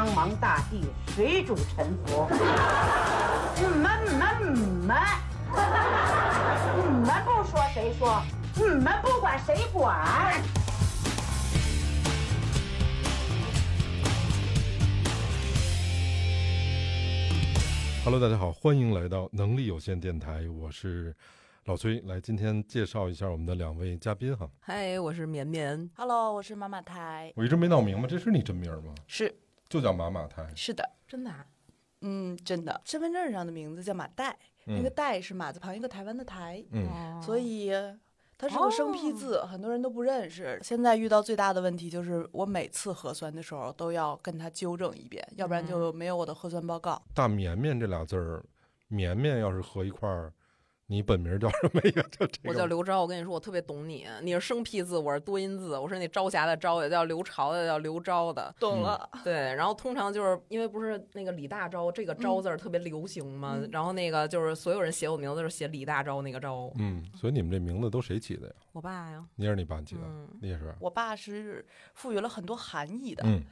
苍茫大地，谁主沉浮？你们你们你们，你们不说谁说？你们不管谁管？Hello，大家好，欢迎来到能力有限电台，我是老崔。来，今天介绍一下我们的两位嘉宾哈。嗨，我是绵绵。Hello，我是妈妈台。我一直没闹明白，这是你真名吗？是就叫马马台。是的，真的、啊？嗯，真的。身份证上的名字叫马代，那个代是马字旁一个台湾的台，嗯，哦所以它是个生僻字，很多人都不认识。现在遇到最大的问题就是，我每次核酸的时候都要跟他纠正一遍，要不然就没有我的核酸报告。大绵绵这俩字儿，绵绵要是合一块儿，你本名叫什么呀？就这个。我叫刘钊，我跟你说，我特别懂你。你是生僻字，我是多音字。我是那朝霞的朝，也叫刘朝的，叫刘钊的。懂了，对，然后通常就是因为不是那个李大钊这个钊字儿特别流行嘛，嗯然后那个就是所有人写我名字都是写李大钊那个钊。嗯，所以你们这名字都谁起的呀？我爸呀，你也是你爸起的，嗯你也是。我爸是赋予了很多含义的。嗯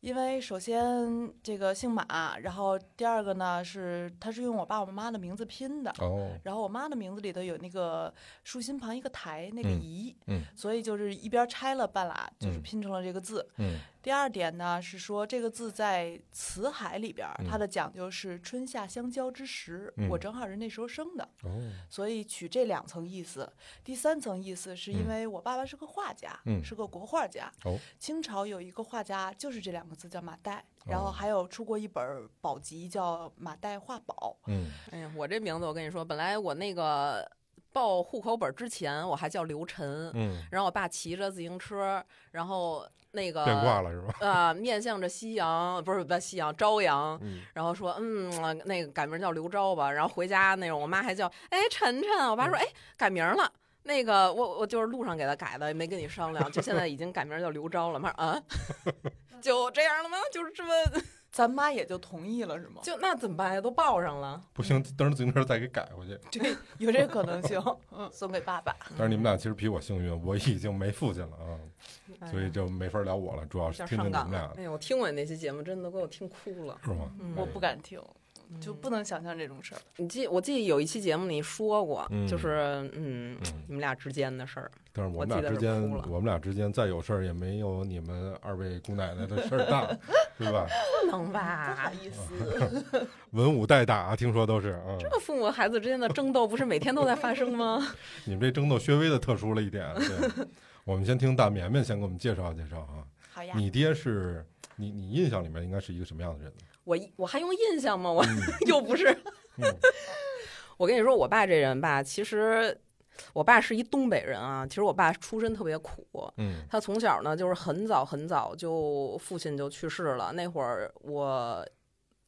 因为首先这个姓马，然后第二个呢是他是用我爸我妈的名字拼的，哦，然后我妈的名字里头有那个竖心旁一个台，那个嗯，嗯所以就是一边拆了半拉，就是嗯拼成了这个字。嗯第二点呢是说这个字在词海里边，它嗯的讲究是春夏相交之时，嗯我正好是那时候生的，哦，所以取这两层意思。第三层意思是因嗯为我爸爸是个画家，嗯是个国画家。哦清朝有一个画家就是这两个字叫马岱，然哦后还有出过一本宝集叫《马岱画宝》。嗯哎呀，我这名字我跟你说，本来我那个报户口本之前我还叫刘晨，嗯，然后我爸骑着自行车，然后那个变卦了是吧？啊、面向着夕阳，不是不是夕阳，朝阳，嗯然后说，嗯，那个改名叫刘昭吧。然后回家那种，我妈还叫，哎，晨晨。我爸嗯说，哎，改名了。那个我我就是路上给他改的，也没跟你商量，就现在已经改名叫刘钊了。我妈说啊，就这样了吗？就是这么咱妈也就同意了，是吗？就那怎么办呀？都报上了。不行，等着自行车再给改回去。这有这可能性，嗯，送给爸爸。但是你们俩其实比我幸运，我已经没父亲了啊，哎所以就没法聊我了，主要是听听上。你们俩，哎呦，我听过你那期节目，真的给我听哭了。是吗？嗯我不敢听，就不能想象这种事儿。你记，我记得有一期节目你说过，嗯就是嗯，嗯，你们俩之间的事儿。但是我们俩之间我们俩之间再有事儿也没有你们二位姑奶奶的事儿大，是吧？不能不吧好？意思，文武代打，听说都是啊。这父母孩子之间的争斗不是每天都在发生吗？你们这争斗稍微的特殊了一点。对，我们先听大绵绵先给我们介绍介绍啊。好呀。你爹是你你印象里面应该是一个什么样的人呢？我我还用印象吗？我嗯 又不是。嗯 我跟你说，我爸这人吧，其实我爸是一东北人啊。其实我爸出身特别苦，嗯他从小呢就是很早很早就父亲就去世了。那会儿我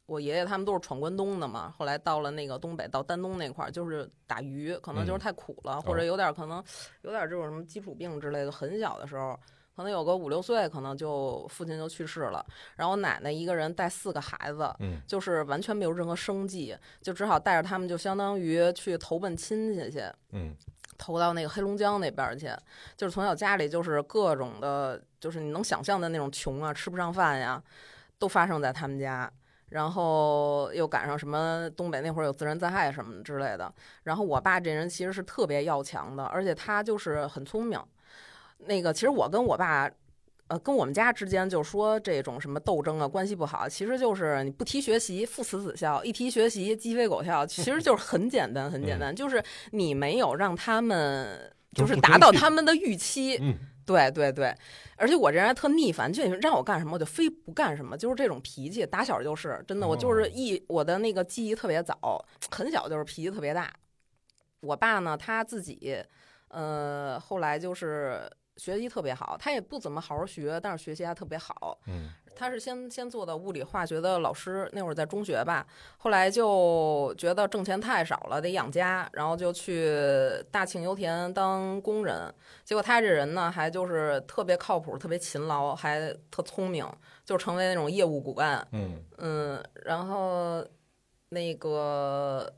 我爷爷他们都是闯关东的嘛，后来到了那个东北，到丹东那块儿就是打鱼，可能就是嗯太苦了，或者有点可能有点这种什么基础病之类的。很小的时候。可能有个五六岁，可能就父亲就去世了，然后我奶奶一个人带四个孩子，嗯就是完全没有任何生计，就只好带着他们，就相当于去投奔亲戚去，嗯投到那个黑龙江那边儿去。就是从小家里就是各种的，就是你能想象的那种穷啊，吃不上饭呀，都发生在他们家。然后又赶上什么东北那会儿有自然灾害什么之类的。然后我爸这人其实是特别要强的，而且他就是很聪明。那个其实我跟我爸。呃，跟我们家之间就说这种什么斗争啊，关系不好，其实就是你不提学习，父慈子孝；一提学习，鸡飞狗跳。其实就是很简单，很简单，就是你没有让他们就是达到他们的预期。嗯对对对，而且我这人还特逆反，就你让我干什么我就非不干什么，就是这种脾气，打小就是真的，我就是哦一我的那个记忆特别早，很小就是脾气特别大。我爸呢，他自己，呃，后来就是学习特别好，他也不怎么好好学，但是学习还特别好。嗯他是先先做的物理化学的老师，那会儿在中学吧，后来就觉得挣钱太少了，得养家，然后就去大庆油田当工人。结果他这人呢，还就是特别靠谱，特别勤劳，还特聪明，就成为那种业务骨干。嗯嗯，然后那个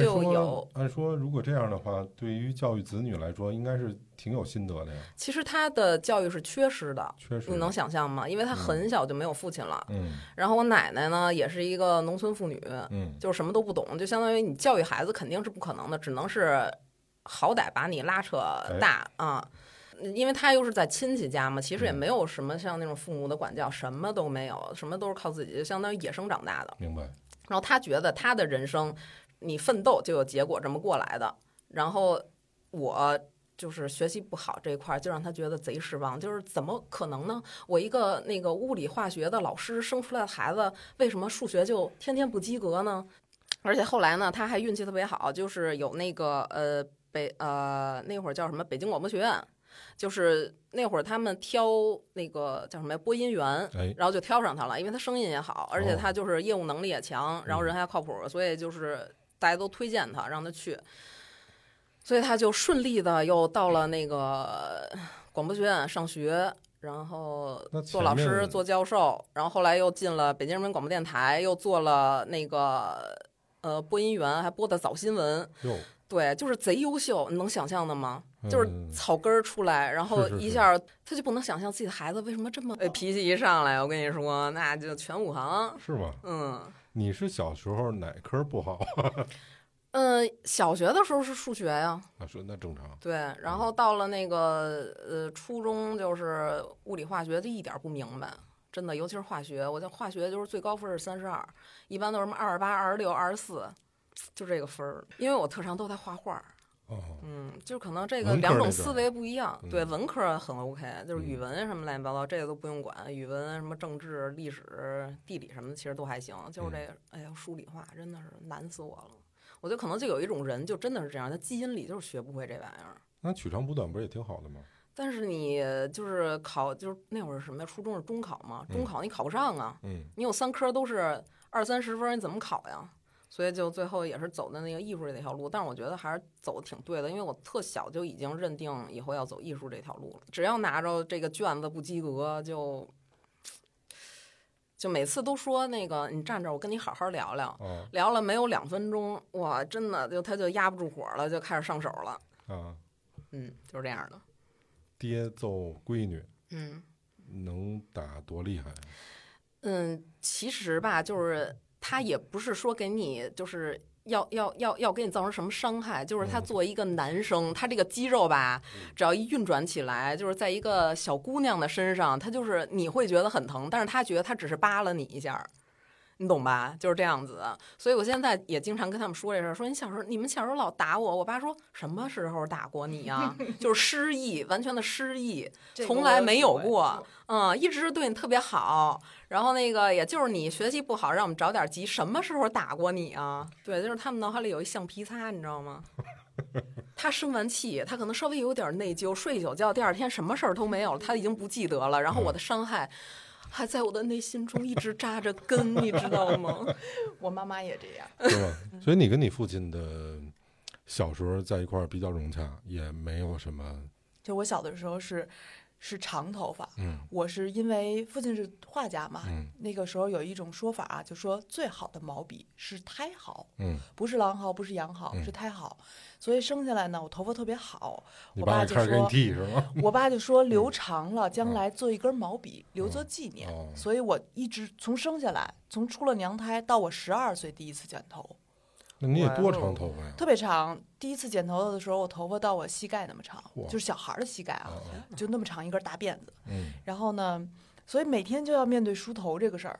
就有按说，如果这样的话，对于教育子女来说，应该是挺有心得的呀。其实他的教育是缺失的，缺失，你能想象吗？因为他很小就没有父亲了。嗯然后我奶奶呢，也是一个农村妇女，嗯就是什么都不懂，就相当于你教育孩子肯定是不可能的，只能是好歹把你拉扯大啊。因为他又是在亲戚家嘛，其实也嗯没有什么像那种父母的管教，什么都没有，什么都是靠自己，就相当于野生长大的。明白。然后他觉得他的人生，你奋斗就有结果，这么过来的。然后我就是学习不好这一块儿，就让他觉得贼失望。就是怎么可能呢？我一个那个物理化学的老师生出来的孩子，为什么数学就天天不及格呢？而且后来呢，他还运气特别好，就是有那个呃北呃那会儿叫什么北京广播学院，就是那会儿他们挑那个叫什么播音员，哎，然后就挑上他了，因为他声音也好，而且哦他就是业务能力也强，然后人还靠谱，所以就是大家都推荐他，让他去，所以他就顺利的又到了那个广播学院上学，然后做老师、做教授，然后后来又进了北京人民广播电台，又做了那个呃播音员，还播的早新闻，哟，对，就是贼优秀，你能想象的吗？就是嗯草根儿出来，然后一下他就不能想象自己的孩子为什么这么呃脾气一上来，我跟你说，那就全武行。是吗？嗯你是小时候哪科不好嗯，小学的时候是数学呀，啊？说那正常。对，然后到了那个呃初中就是物理化学就一点儿不明白。真的，尤其是化学，我在化学就是最高分是三十二，一般都是什么二十八、二十六、二十四，就这个分儿。因为我特长都在画画，哦，嗯，就可能这个两种思维不一样。对，嗯文科很 OK，就是语嗯文什么乱七八糟，这个都不用管。语文什么政治、历史、地理什么的，其实都还行。就是这嗯个，哎呀，数理化真的是难死我了。我觉得可能就有一种人，就真的是这样，他基因里就是学不会这玩意儿。那取长补短不是也挺好的吗？但是你就是考，就是那会儿什么呀？初中是中考嘛，中嗯考你考不上啊，嗯你有三科都是二三十分，你怎么考呀？所以就最后也是走的那个艺术这条路，但是我觉得还是走的挺对的，因为我特小就已经认定以后要走艺术这条路了。只要拿着这个卷子不及格，就就每次都说那个你站这儿，我跟你好好聊聊。哦聊了没有两分钟，哇，真的就他就压不住火了，就开始上手了。啊，嗯，就是这样的。爹揍闺女嗯能打多厉害啊？嗯，其实吧，就是他也不是说给你就是要要要要给你造成什么伤害，就是他嗯作为一个男生，他这个肌肉吧，只要一运转起来，就是在一个小姑娘的身上，他就是你会觉得很疼，但是他觉得他只是扒了你一下儿。你懂吧？就是这样子，所以我现在也经常跟他们说这事儿，说你小时候你们小时候老打我，我爸说什么时候打过你啊、就是失忆，完全的失忆，从来没有过。嗯，一直对你特别好，然后那个也就是你学习不好，让我们着点急，什么时候打过你啊？对，就是他们脑海里有一橡皮擦，你知道吗？他生完气，他可能稍微有点内疚，睡一宿觉，第二天什么事儿都没有了，他已经不记得了。然后我的伤害还在我的内心中一直扎着根，你知道吗？我妈妈也这样。是吧？所以你跟你父亲的小时候在一块儿比较融洽，也没有什么就我小的时候是是长头发，嗯。我是因为父亲是画家嘛，嗯。那个时候有一种说法啊，就说最好的毛笔是胎毫，嗯，不是狼毫，不是羊毫，嗯。是胎毫。所以生下来呢，我头发特别好，我爸就说剃是吗？我爸就说留长了，将来做一根毛笔，留作纪念。嗯所以我一直从生下来，从出了娘胎到我十二岁第一次剪头，那你也多长头发呀？特别长。第一次剪头发的时候，我头发到我膝盖那么长，就是小孩儿的膝盖啊，啊啊就那么长一根大辫子。嗯然后呢，所以每天就要面对梳头这个事儿。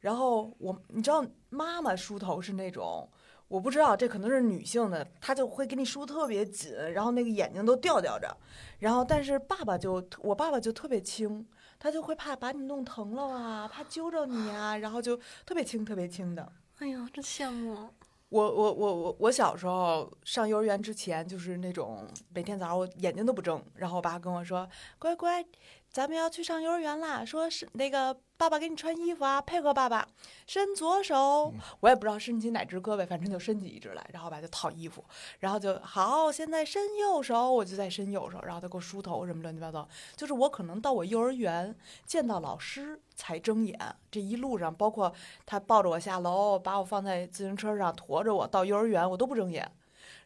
然后我，你知道，妈妈梳头是那种，我不知道，这可能是女性的，她就会给你梳特别紧，然后那个眼睛都吊吊着。然后，但是爸爸就，我爸爸就特别轻，他就会怕把你弄疼了啊，怕揪着你啊，然后就特别轻，特别轻的。哎呀，真羡慕。我我我我我小时候上幼儿园之前，就是那种每天早上我眼睛都不睁，然后我爸跟我说：“乖乖，咱们要去上幼儿园啦，说是那个爸爸给你穿衣服啊，配合爸爸，伸左手，我也不知道伸起哪只胳膊，反正就伸起一只来，然后吧就套衣服，然后就好，现在伸右手，我就在伸右手，然后他给我梳头什么乱七八糟，就是我可能到我幼儿园见到老师才睁眼，这一路上包括他抱着我下楼，把我放在自行车上驮着我到幼儿园，我都不睁眼。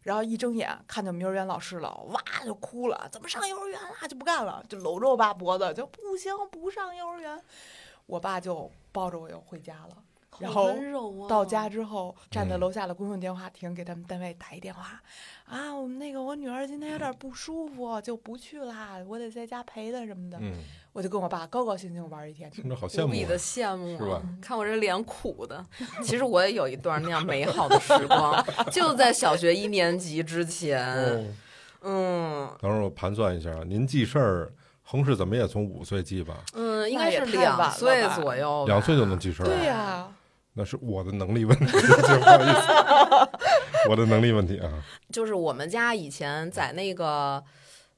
然后一睁眼看见我们幼儿园老师了，哇就哭了，怎么上幼儿园啦？就不干了，就搂着我爸脖子，就不行，不上幼儿园。我爸就抱着我又回家了。然后到家之后，站在嗯楼下的公用电话亭给他们单位打一电话，啊，我们那个我女儿今天有点不舒服，就不去啦，我得在家陪她什么的。嗯，我就跟我爸高高兴兴玩一天。听着好羡慕啊无比的。羡慕是吧啊！看我这脸苦的，其实我也有一段那样美好的时光，就在小学一年级之前。哦，嗯等会儿我盘算一下啊，您记事儿，横是怎么也从五岁记吧？嗯，应该是两岁左右，两岁就能记事儿？对呀、那是我的能力问题，不好意思，我的能力问题啊。就是我们家以前在那个。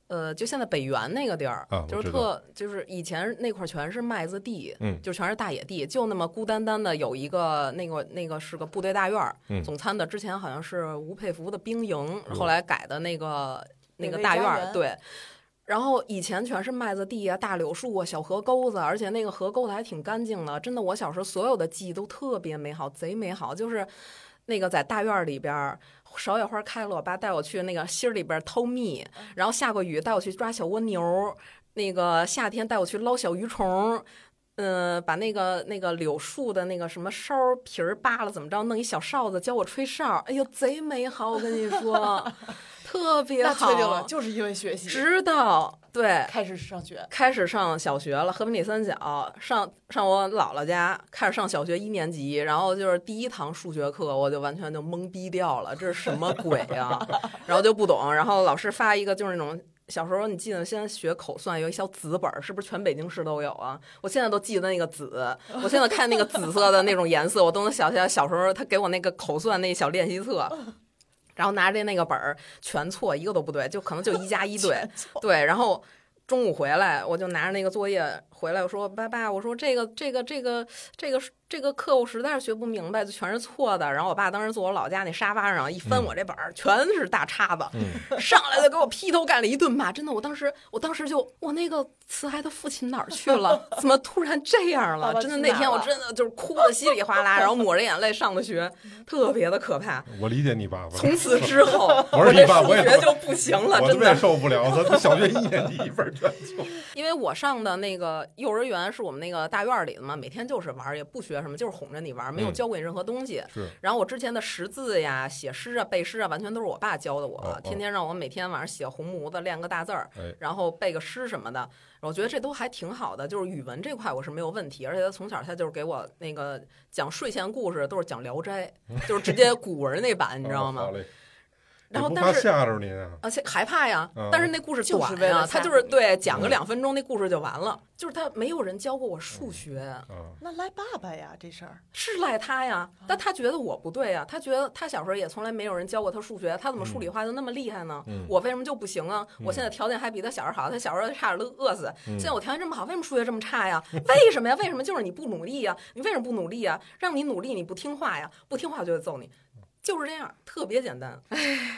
呃，就现在北园那个地儿，啊就是特，就是以前那块儿全是麦子地，嗯就全是大野地，就那么孤单单的有一个那个那个是个部队大院儿，嗯总参的之前好像是吴佩孚的兵营，后来改的那个那个大院儿，对。然后以前全是麦子地啊、大柳树啊、小河沟子，而且那个河沟子还挺干净的。真的，我小时候所有的记忆都特别美好，贼美好。就是那个在大院儿里边儿，芍药花开了，我爸带我去那个心儿里边儿偷蜜，然后下过雨带我去抓小蜗牛儿，那个夏天带我去捞小鱼虫儿。嗯，把那个那个柳树的那个什么梢儿皮儿扒了，怎么着，弄一小哨子教我吹哨儿，哎呦，贼美好！我跟你说，特别那好。确定了，就是因为学习，直到对开始上学。开始上小学了，和平里三小上上我姥姥家，开始上小学一年级，然后就是第一堂数学课，我就完全就懵逼掉了，这是什么鬼啊、然后就不懂，然后老师发一个就是那种。小时候你记得先学口算有一小紫本儿，是不是全北京市都有啊？我现在都记得那个紫，我现在看那个紫色的那种颜色，我都能想起来小时候他给我那个口算那小练习册，然后拿着那个本儿全错，一个都不对，就可能就一加一对，对，然后中午回来，我就拿着那个作业回来，我说爸爸，我说这个这个这个这个这个课我实在是学不明白，就全是错的。然后我爸当时坐我老家那沙发上一翻嗯我这本儿，全是大叉子，嗯，上来就给我劈头盖脸一顿骂。真的，我当时我当时就我那个慈爱的父亲哪儿去了？怎么突然这样了？真的那天我真的就是哭的稀里哗啦，然后抹着眼泪上的学，特别的可怕。我理解你爸爸。从此之后，我是这你爸我也数学就不行了，真的。受不了，他小学一年级一本卷就。因为我上的那个幼儿园是我们那个大院儿里的嘛，每天就是玩儿，也不学什么，就是哄着你玩儿，没有嗯教过你任何东西。是，然后我之前的识字呀、写诗啊、背诗啊，完全都是我爸教的我，天天让我每天晚上写红模子、练个大字儿，哎，然后背个诗什么的。我觉得这都还挺好的，就是语文这块我是没有问题，而且他从小他就是给我那个讲睡前故事，都是讲《聊斋》，就是直接古文那版，你知道吗。然后但是吓着您啊？而且害怕呀嗯，但是那故事就是短呀，他就是对讲个嗯两分钟，那故事就完了。就是他没有人教过我数学，啊，那赖爸爸呀，这事儿是赖他呀，但他觉得我不对呀，他觉得他小时候也从来没有人教过他数学，他怎么数理化就那么厉害呢？嗯我为什么就不行啊？嗯我现在条件还比他小时候好，他小时候差点都饿死，嗯现在我条件这么好，为什么数学这么差呀？为什么呀？为什么就是你不努力呀？你为什么不努力呀？让你努力你不听话呀？不听话我就得揍你。就是这样，特别简单。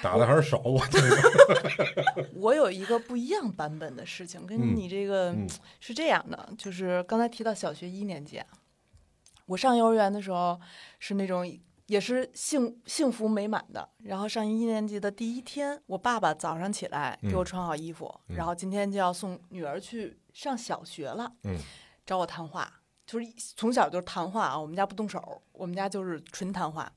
打的还是少，我这个。我有一个不一样版本的事情，嗯跟你这个嗯是这样的，就是刚才提到小学一年级啊，我上幼儿园的时候是那种也是幸幸福美满的。然后上一年级的第一天，我爸爸早上起来给我嗯穿好衣服，嗯然后今天就要送女儿去上小学了，嗯找我谈话，就是从小就是谈话啊，我们家不动手，我们家就是纯谈话。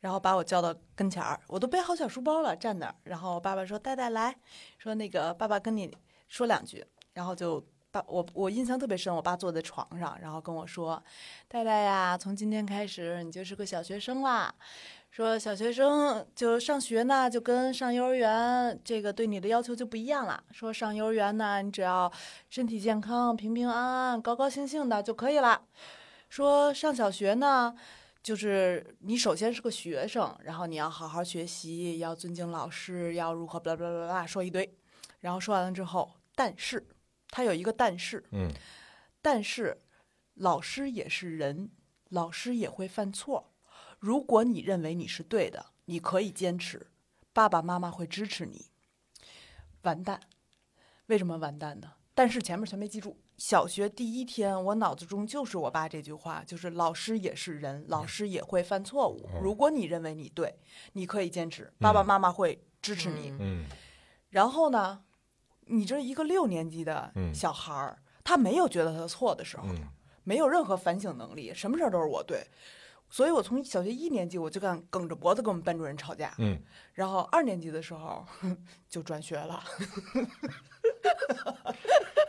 然后把我叫到跟前儿，我都背好小书包了，站那儿。然后爸爸说：“戴戴来说那个爸爸跟你说两句。”然后就爸我我印象特别深，我爸坐在床上，然后跟我说：“戴戴呀，从今天开始你就是个小学生啦。说小学生就上学呢，就跟上幼儿园这个对你的要求就不一样了。说上幼儿园呢，你只要身体健康、平平安安、高高兴兴的就可以了。说上小学呢，就是你首先是个学生，然后你要好好学习，要尊敬老师，要如何巴拉巴拉巴拉说一堆，然后说完了之后，但是他有一个但是，嗯但是老师也是人，老师也会犯错。如果你认为你是对的，你可以坚持，爸爸妈妈会支持你。完蛋，为什么完蛋呢？但是前面全没记住。小学第一天，我脑子中就是我爸这句话，就是老师也是人，老师也会犯错误。哦如果你认为你对，你可以坚持，爸爸妈妈会支持你。嗯嗯然后呢，你这一个六年级的嗯小孩儿，他没有觉得他错的时候，嗯没有任何反省能力，什么事儿都是我对。所以我从小学一年级我就敢梗着脖子跟我们班主任吵架，嗯，然后二年级的时候 就转学了。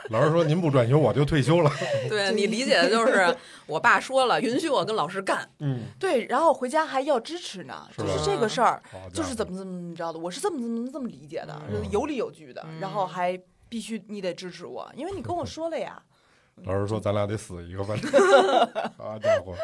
老师说您不转学我就退休了。对你理解的就是我爸说了，允许我跟老师干。嗯，对，然后回家还要支持呢，就是这个事儿，就是怎么怎么怎么着的，我是这么怎么这么理解的，嗯有理有据的，然后还必须你得支持我，因为你跟我说了呀。老师说咱俩得死一个，反正好家伙，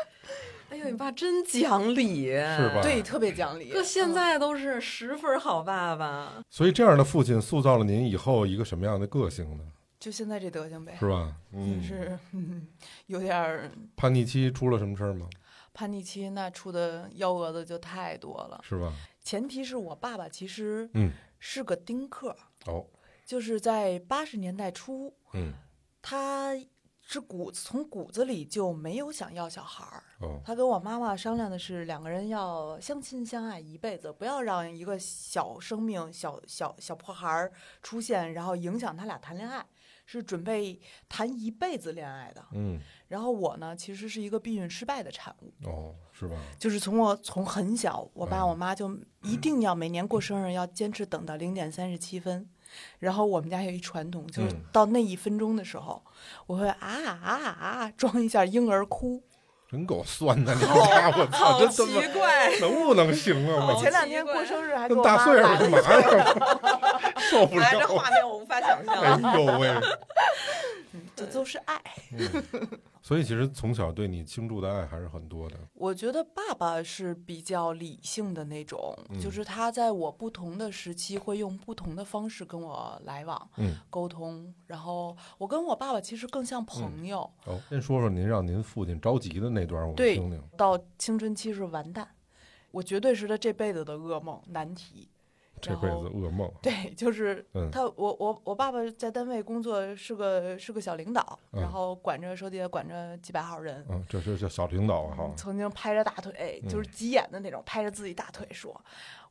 哎呦，你爸真讲理，是吧？对，特别讲理。搁现在都是十分好爸爸。所以这样的父亲塑造了您以后一个什么样的个性呢？就现在这德行呗，是吧？就嗯，是嗯有点儿叛逆期出了什么事儿吗？叛逆期，那出的幺蛾子就太多了。是吧？前提是我爸爸其实嗯，是个丁克，哦，就是在八十年代初，嗯，他是骨从骨子里就没有想要小孩儿。哦，他跟我妈妈商量的是，两个人要相亲相爱一辈子，不要让一个小生命、小小小破孩儿出现，然后影响他俩谈恋爱，是准备谈一辈子恋爱的。嗯，然后我呢，其实是一个避孕失败的产物，哦，是吧？就是从我从很小，我爸嗯我妈就一定要每年过生日要坚持等到零点三十七分。然后我们家有一传统，就是嗯到那一分钟的时候，我会啊啊啊装一下婴儿哭。真够酸的，你们 家我操，真他妈奇怪，能不能行啊？我我前两天过生日还大岁数买干了嘛呀？受不了，这了！画面我无法想象。哎呦喂！这都是爱。嗯 所以其实从小对你倾注的爱还是很多的。我觉得爸爸是比较理性的那种，嗯就是他在我不同的时期会用不同的方式跟我来往、嗯，沟通。然后我跟我爸爸其实更像朋友。哦，先说说您让您父亲着急的那段，我听听。到青春期是完蛋，我绝对是他这辈子的噩梦难题。这辈子噩梦。对，就是嗯他，我我我爸爸在单位工作是个是个小领导，嗯然后管着手底下管着几百号人。嗯，这是叫小领导啊哈。曾经拍着大腿，嗯就是急眼的那种，拍着自己大腿说：“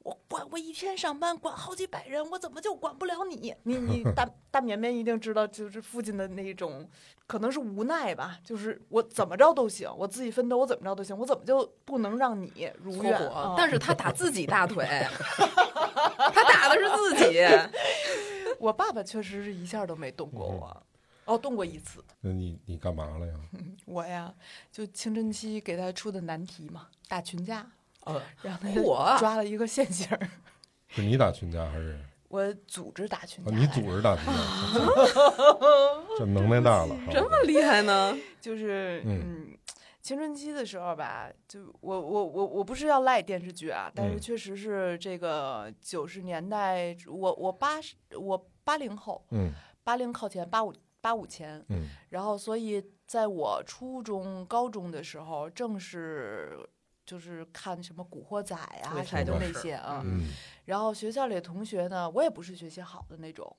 我管我一天上班管好几百人，我怎么就管不了你？你 你大大绵绵一定知道，就是父亲的那种，可能是无奈吧，就是我怎么着都行，我自己奋斗，我怎么着都行，我怎么就不能让你如愿？但是他打自己大腿，他打的是自己。我爸爸确实是一下都没动过嗯我，哦，动过一次。那你你干嘛了呀？我呀，就青春期给他出的难题嘛，打群架，呃，让他我抓了一个现行儿。是你打群架还是？我组织打群架啊，你组织打群架，这能耐大了。这么厉害呢？就是嗯嗯，青春期的时候吧，就我我我我不是要赖电视剧啊，但是嗯确实是这个九十年代，我我八十我八零后，嗯八零靠前，八五八五前，嗯然后所以在我初中、高中的时候，正是。就是看什么《古惑仔》啊，对什么的那些啊，嗯然后学校里的同学呢，我也不是学习好的那种，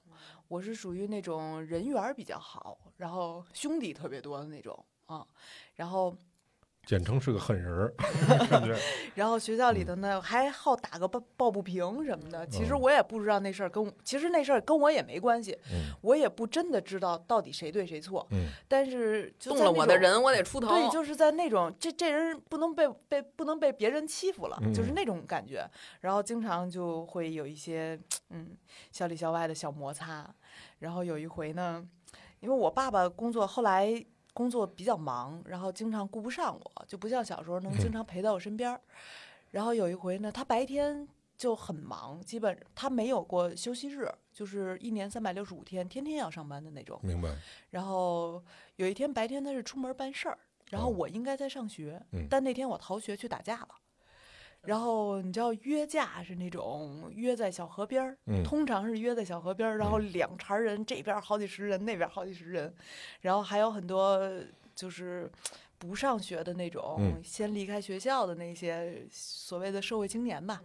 我是属于那种人缘比较好，然后兄弟特别多的那种啊。然后，简称是个狠人儿，感觉。然后学校里头呢还好打个抱抱不平什么的。其实嗯我也不知道那事儿跟，其实那事儿跟我也没关系，嗯我也不真的知道到底谁对谁错。嗯但是动了我的人，我得出头。对，就是在那种这这人不能被被不能被别人欺负了，就是嗯那种感觉。然后经常就会有一些嗯小里小外的小摩擦。然后有一回呢，因为我爸爸工作后来工作比较忙，然后经常顾不上我，就不像小时候能经嗯常陪在我身边儿。然后有一回呢，他白天就很忙，基本他没有过休息日，就是一年三百六十五天，天天要上班的那种。明白。然后有一天白天他是出门办事儿，然后哦我应该在上学，嗯但那天我逃学去打架了。然后你知道约架是那种约在小河边儿，嗯通常是约在小河边儿，然后两茬人，这边好几十人，那边好几十人，然后还有很多就是不上学的那种，嗯先离开学校的那些所谓的社会青年吧。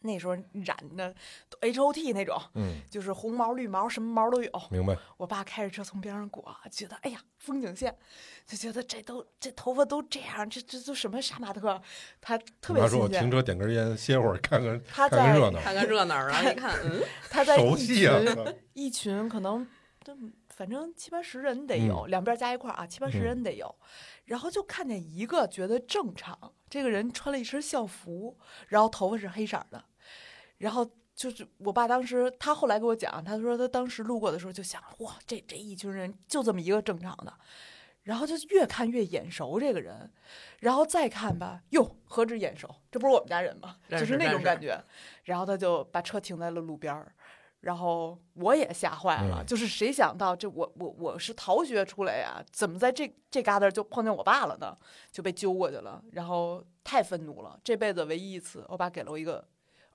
那时候染的 H O T 那种，嗯，就是红毛绿毛什么毛都有。明白。我爸开着车从边上过，觉得哎呀风景线，就觉得这都这头发都这样，这这都什么杀马特，他特别你妈说我。停车点根烟，歇会儿看看他在看看热闹，看看热闹，然后一看，嗯，他在一熟悉啊！群一群可能都反正七八十人得有，两边加一块儿啊，七八十嗯人得有。然后就看见一个觉得正常，这个人穿了一身校服，然后头发是黑色的，然后。就是我爸当时，他后来给我讲，他说他当时路过的时候就想，哇，这这一群人就这么一个正常的，然后就越看越眼熟这个人，然后再看吧，哟，何止眼熟，这不是我们家人吗？就是那种感觉。然后他就把车停在了路边儿，然后我也吓坏了，嗯就是谁想到这我我我是逃学出来呀，怎么在这这旮瘩就碰见我爸了呢？就被揪过去了，然后太愤怒了，这辈子唯一一次，我爸给了我一个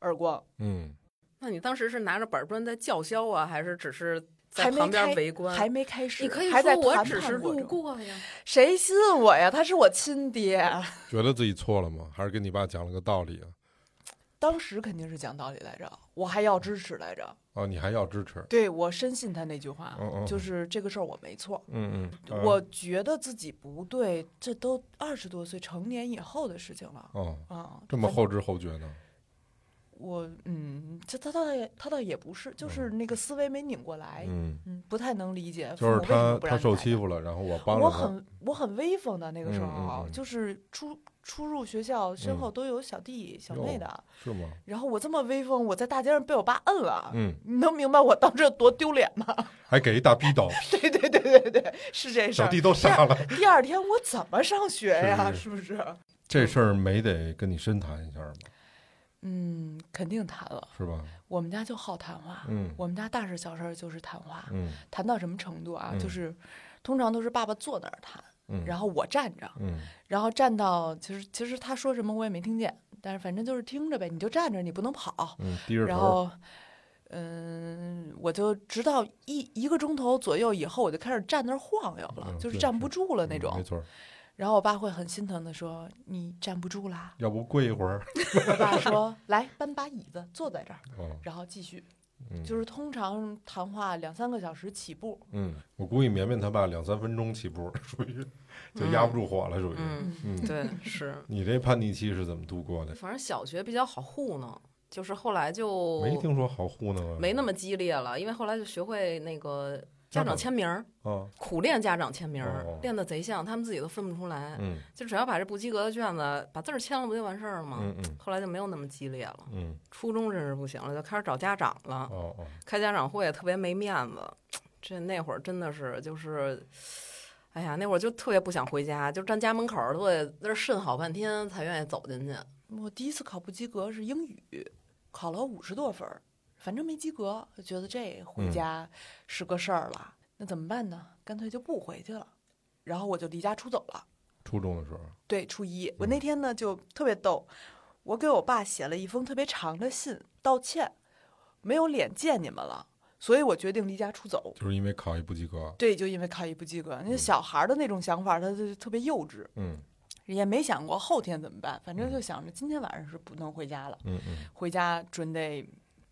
耳光，嗯，那你当时是拿着板砖在叫嚣啊，还是只是在旁边围观？还没开始，你可以说我只是路过呀。谁信我呀？他是我亲爹。觉得自己错了吗？还是跟你爸讲了个道理啊？当时肯定是讲道理来着，我还要支持来着。哦，你还要支持？对我深信他那句话，就是这个事儿我没错。嗯嗯，呃我觉得自己不对，这都二十多岁成年以后的事情了哦，啊。反这么后知后觉呢？他倒也他倒也不是，就是那个思维没拧过来，嗯，嗯，不太能理解。就是他他受欺负了，然后我帮我着他。很我很威风的那个时候，嗯嗯嗯就是出出入学校身后都有小弟小妹的，是吗？然后我这么威风，我在大街上被我爸摁了，嗯，你能明白我当时多丢脸吗？还给一大逼斗，对对对对对，是这事儿。小弟都傻了。第二天我怎么上学呀？是是不是？这事儿没得跟你深谈一下吗？嗯，肯定谈了。是吧？我们家就好谈话，嗯我们家大事小事就是谈话，嗯谈到什么程度啊？嗯就是通常都是爸爸坐那儿谈，嗯，然后我站着，嗯然后站到其实其实他说什么我也没听见，但是反正就是听着呗，你就站着，你不能跑。嗯，低着头，然后，嗯，我就直到一一个钟头左右以后，我就开始站那儿晃悠了，嗯就是站不住了那种。嗯没错儿。然后我爸会很心疼的说：“你站不住啦。要不跪一会儿？”我爸说：“来，搬把椅子坐在这儿，哦，然后继续。”嗯就是通常谈话两三个小时起步。嗯，我估计绵绵他爸两三分钟起步，属于就压不住火了，属于。嗯，嗯，对，是。你这叛逆期是怎么度过的？反正小学比较好糊弄，就是后来就没听说好糊弄啊，没那么激烈了，因为后来就学会那个家家长长签名儿，啊，苦练家长签名儿哦，练的贼像，他们自己都分不出来。嗯就只要把这不及格的卷子把字儿签了，不就完事儿了吗？嗯嗯后来就没有那么激烈了。嗯，初中真是不行了，就开始找家长了，哦哦，开家长会特别没面子。这那会儿真的是就是，哎呀，那会儿就特别不想回家，就站家门口儿都得在那儿慎好半天才愿意走进去。我第一次考不及格是英语，考了五十多分儿，反正没及格，就觉得这回嗯。家是个事儿了。那怎么办呢？干脆就不回去了，然后我就离家出走了。初中的时候，对，初一，我嗯。那天呢就特别逗，我给我爸写了一封特别长的信道歉，没有脸见你们了，所以我决定离家出走。就是因为考一不及格，对，就因为考一不及格，那小孩儿的那种想法，他就特别幼稚，嗯。也没想过后天怎么办，反正就想着今天晚上是不能回家了，嗯嗯，回家准得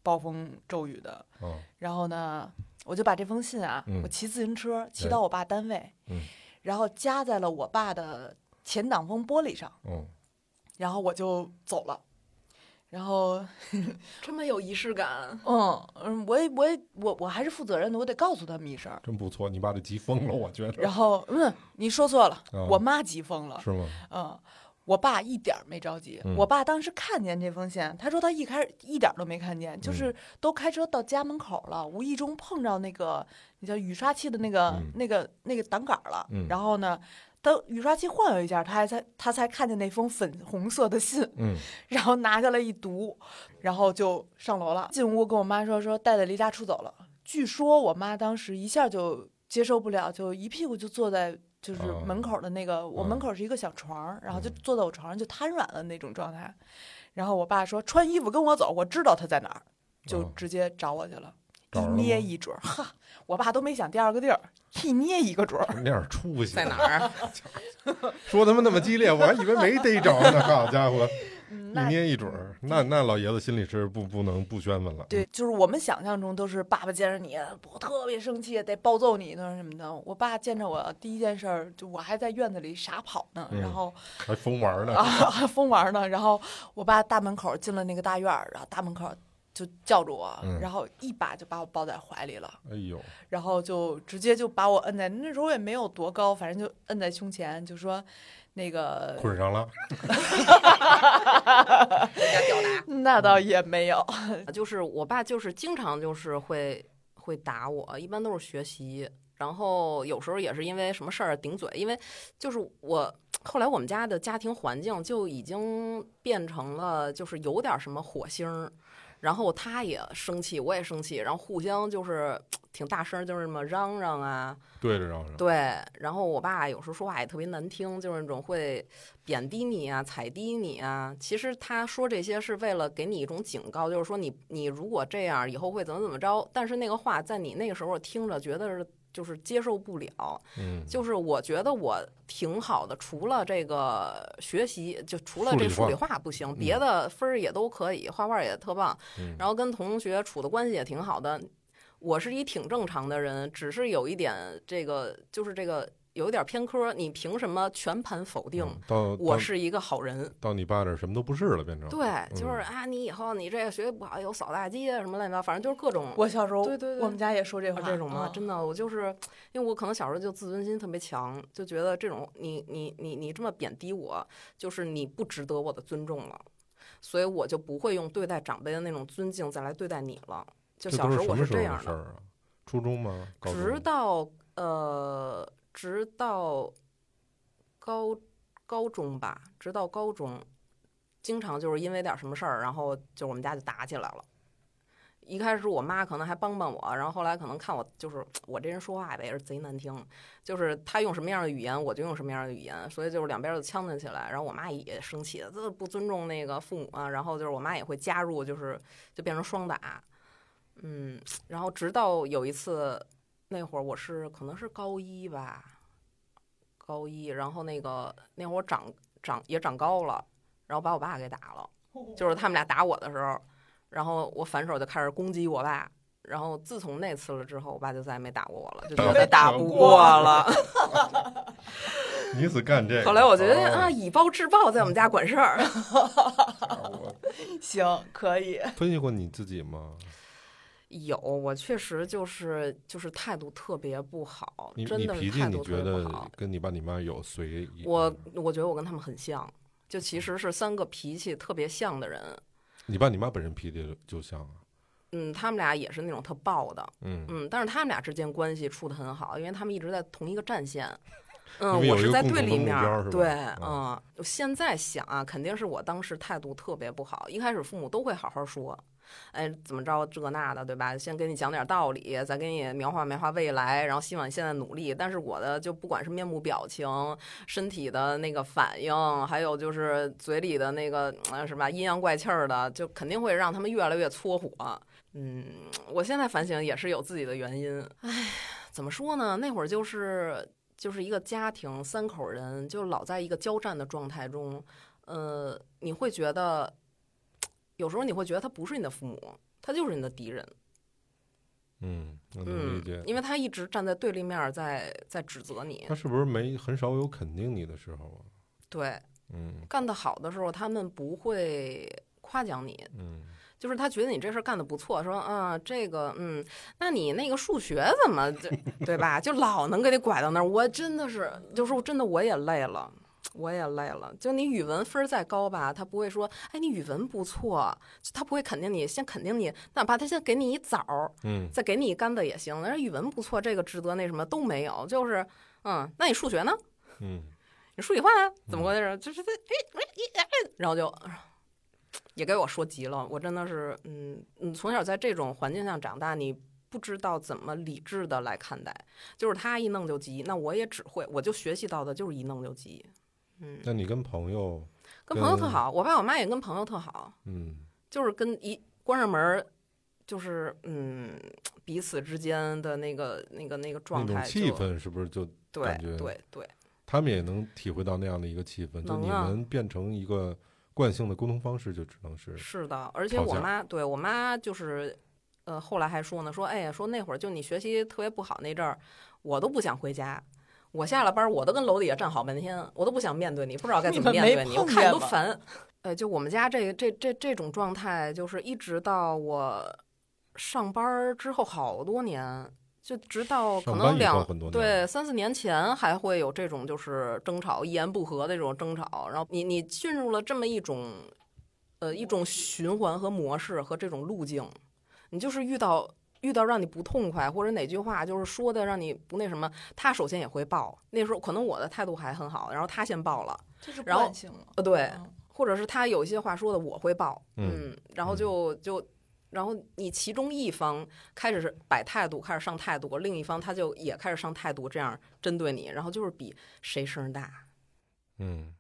暴风骤雨的。哦，然后呢，我就把这封信啊，嗯我骑自行车骑哎到我爸单位，嗯然后夹在了我爸的前挡风玻璃上，哦，然后我就走了。然后，这么有仪式感，嗯嗯，我也我也我我还是负责任的，我得告诉他们一声。真不错，你爸这急疯了，我觉得，然后，嗯，你说错了，哦我妈急疯了。是吗？嗯，我爸一点儿没着急。嗯我爸当时看见这封信，他说他一开始一点儿都没看见，嗯就是都开车到家门口了，无意中碰着那个你叫雨刷器的那个、嗯那个那个挡杆儿了。嗯然后呢，等雨刷器晃悠一下，他还才他才看见那封粉红色的信，嗯 然后拿下来一读，然后就上楼了。进屋跟我妈说说戴戴离家出走了。据说我妈当时一下就接受不了，就一屁股就坐在就是哦门口的那个，我门嗯口是一个小床儿，然后就嗯坐在我床上就瘫软了那种状态。然后我爸说穿衣服跟我走，我知道他在哪儿，就哦直接找我去了，一捏一准儿，哈，我爸都没想第二个地儿，一捏一个准儿。那点出息在哪？儿？说他妈那么激烈，我还以为没逮着呢。好家伙，嗯，一捏一准儿，那那老爷子心里是不不能不宣愤了。对，就是我们想象中都是爸爸见着你，我特别生气，得暴揍你那什么的。我爸见着我第一件事儿，就我还在院子里傻跑呢，嗯然后还疯玩呢。啊疯玩呢，然后我爸大门口进了那个大院儿，然后大门口就叫住我，嗯然后一把就把我抱在怀里了，哎呦，然后就直接就把我摁在那时候也没有多高，反正就摁在胸前，就说那个捆上了。那倒也没有，就是我爸就是经常就是会会打我，一般都是学习，然后有时候也是因为什么事儿顶嘴，因为就是我后来我们家的家庭环境就已经变成了就是有点什么火星儿，然后他也生气，我也生气，然后互相就是挺大声，就是那么嚷嚷啊，对着嚷嚷。对，然后我爸有时候说话也特别难听，就是那种会贬低你啊、踩低你啊。其实他说这些是为了给你一种警告，就是说你你如果这样以后会怎么怎么着。但是那个话在你那个时候听着觉得是就是接受不了。嗯，就是我觉得我挺好的，除了这个学习，就除了这数理化不行，别的分儿也都可以，画画也特棒。嗯然后跟同学处的关系也挺好的。我是一挺正常的人，只是有一点这个，就是这个有一点偏科。你凭什么全盘否定嗯到到我是一个好人？到你爸这儿什么都不是了，变成对，就是嗯啊，你以后你这个学习不好，有扫大街什么乱七八糟，反正就是各种我小时候对对对我们家也说这话，这种嘛，嗯真的，我就是因为我可能小时候就自尊心特别强，就觉得这种你你你你这么贬低我，就是你不值得我的尊重了，所以我就不会用对待长辈的那种尊敬再来对待你了。就小时候我什么时候这样的，事儿啊？初中吗？高中直到呃，直到高高中吧，直到高中，经常就是因为点什么事儿，然后就我们家就打起来了。一开始我妈可能还帮帮我，然后后来可能看我就是我这人说话吧也是贼难听，就是她用什么样的语言我就用什么样的语言，所以就是两边就呛呛起来。然后我妈也生气，这不尊重那个父母啊。然后就是我妈也会加入，就是就变成双打。嗯，然后直到有一次，那会儿我是可能是高一吧，高一，然后那个那会儿我长长也长高了，然后把我爸给打了，就是他们俩打我的时候，然后我反手就开始攻击我爸。然后自从那次了之后，我爸就再也没打过我了，就觉得打不过了。你只干这 个。后来我觉得哦啊，以暴制暴在我们家管事儿。我行，可以。分析过你自己吗？有，我确实就是就是态度特别不好，真的你脾气是态度你觉得特别不好。跟你爸你妈有随意？我我觉得我跟他们很像，就其实是三个脾气特别像的人。你爸你妈本身脾气就像啊，嗯，他们俩也是那种特暴的，嗯，嗯，但是他们俩之间关系处的很好，因为他们一直在同一个战线。嗯，我是在共同的目对立面对，嗯嗯，现在想啊，肯定是我当时态度特别不好。一开始父母都会好好说，哎，怎么着这那的，对吧？先给你讲点道理，再给你描画描画未来，然后希望你现在努力。但是我的就不管是面部表情、身体的那个反应，还有就是嘴里的那个呃是吧阴阳怪气儿的，就肯定会让他们越来越搓火。嗯，我现在反省也是有自己的原因。哎，怎么说呢？那会儿就是就是一个家庭三口人，就老在一个交战的状态中。呃，你会觉得，有时候你会觉得他不是你的父母，他就是你的敌人。嗯，我能理嗯解，。因为他一直站在对立面儿在，在指责你他。是不是没很少有肯定你的时候啊？对，嗯干得好的时候，他们不会夸奖你，嗯，就是他觉得你这事儿干得不错，说啊这个嗯，那你那个数学怎么这对吧？就老能给你拐到那儿，我真的是，就是真的我也累了。我也累了，就你语文分儿再高吧，他不会说，哎，你语文不错，他不会肯定你，先肯定你，哪怕他先给你一枣儿，嗯，再给你一杆子也行。但是语文不错，这个值得那什么都没有，就是，嗯，那你数学呢？嗯，你数理化啊？怎么回事？就是这，哎哎哎，然后就 也给我说急了。我真的是，嗯你，从小在这种环境下长大，你不知道怎么理智的来看待，就是他一弄就急，那我也只会，我就学习到的就是一弄就急。嗯，那你跟朋友，跟朋友特好，我爸我妈也跟朋友特好，嗯就是跟一关上门儿，就是嗯，彼此之间的那个那个那个状态，气氛是不是就对感觉对对，他们也能体会到那样的一个气氛？就你们变成一个惯性的沟通方式，就只能是是的，而且我妈对我妈就是，呃，后来还说呢，说哎呀，说那会儿就你学习特别不好那阵儿，我都不想回家。我下了班儿，我都跟楼底下站好半天，我都不想面对你，不知道该怎么面对你，我看着都烦。呃，就我们家这这这这种状态，就是一直到我上班儿之后好多年，就直到可能两对三四年前还会有这种就是争吵、一言不合的这种争吵，然后你你进入了这么一种呃一种循环和模式和这种路径，你就是遇到遇到让你不痛快或者哪句话就是说的让你不那什么，他首先也会爆。那时候可能我的态度还很好，然后他先爆了，这是然后惯性了。呃对，嗯或者是他有一些话说的我会爆，嗯嗯，然后就就。然后你其中一方开始是摆态度，开始上态度，另一方他就也开始上态度，这样针对你，然后就是比谁声儿大。嗯，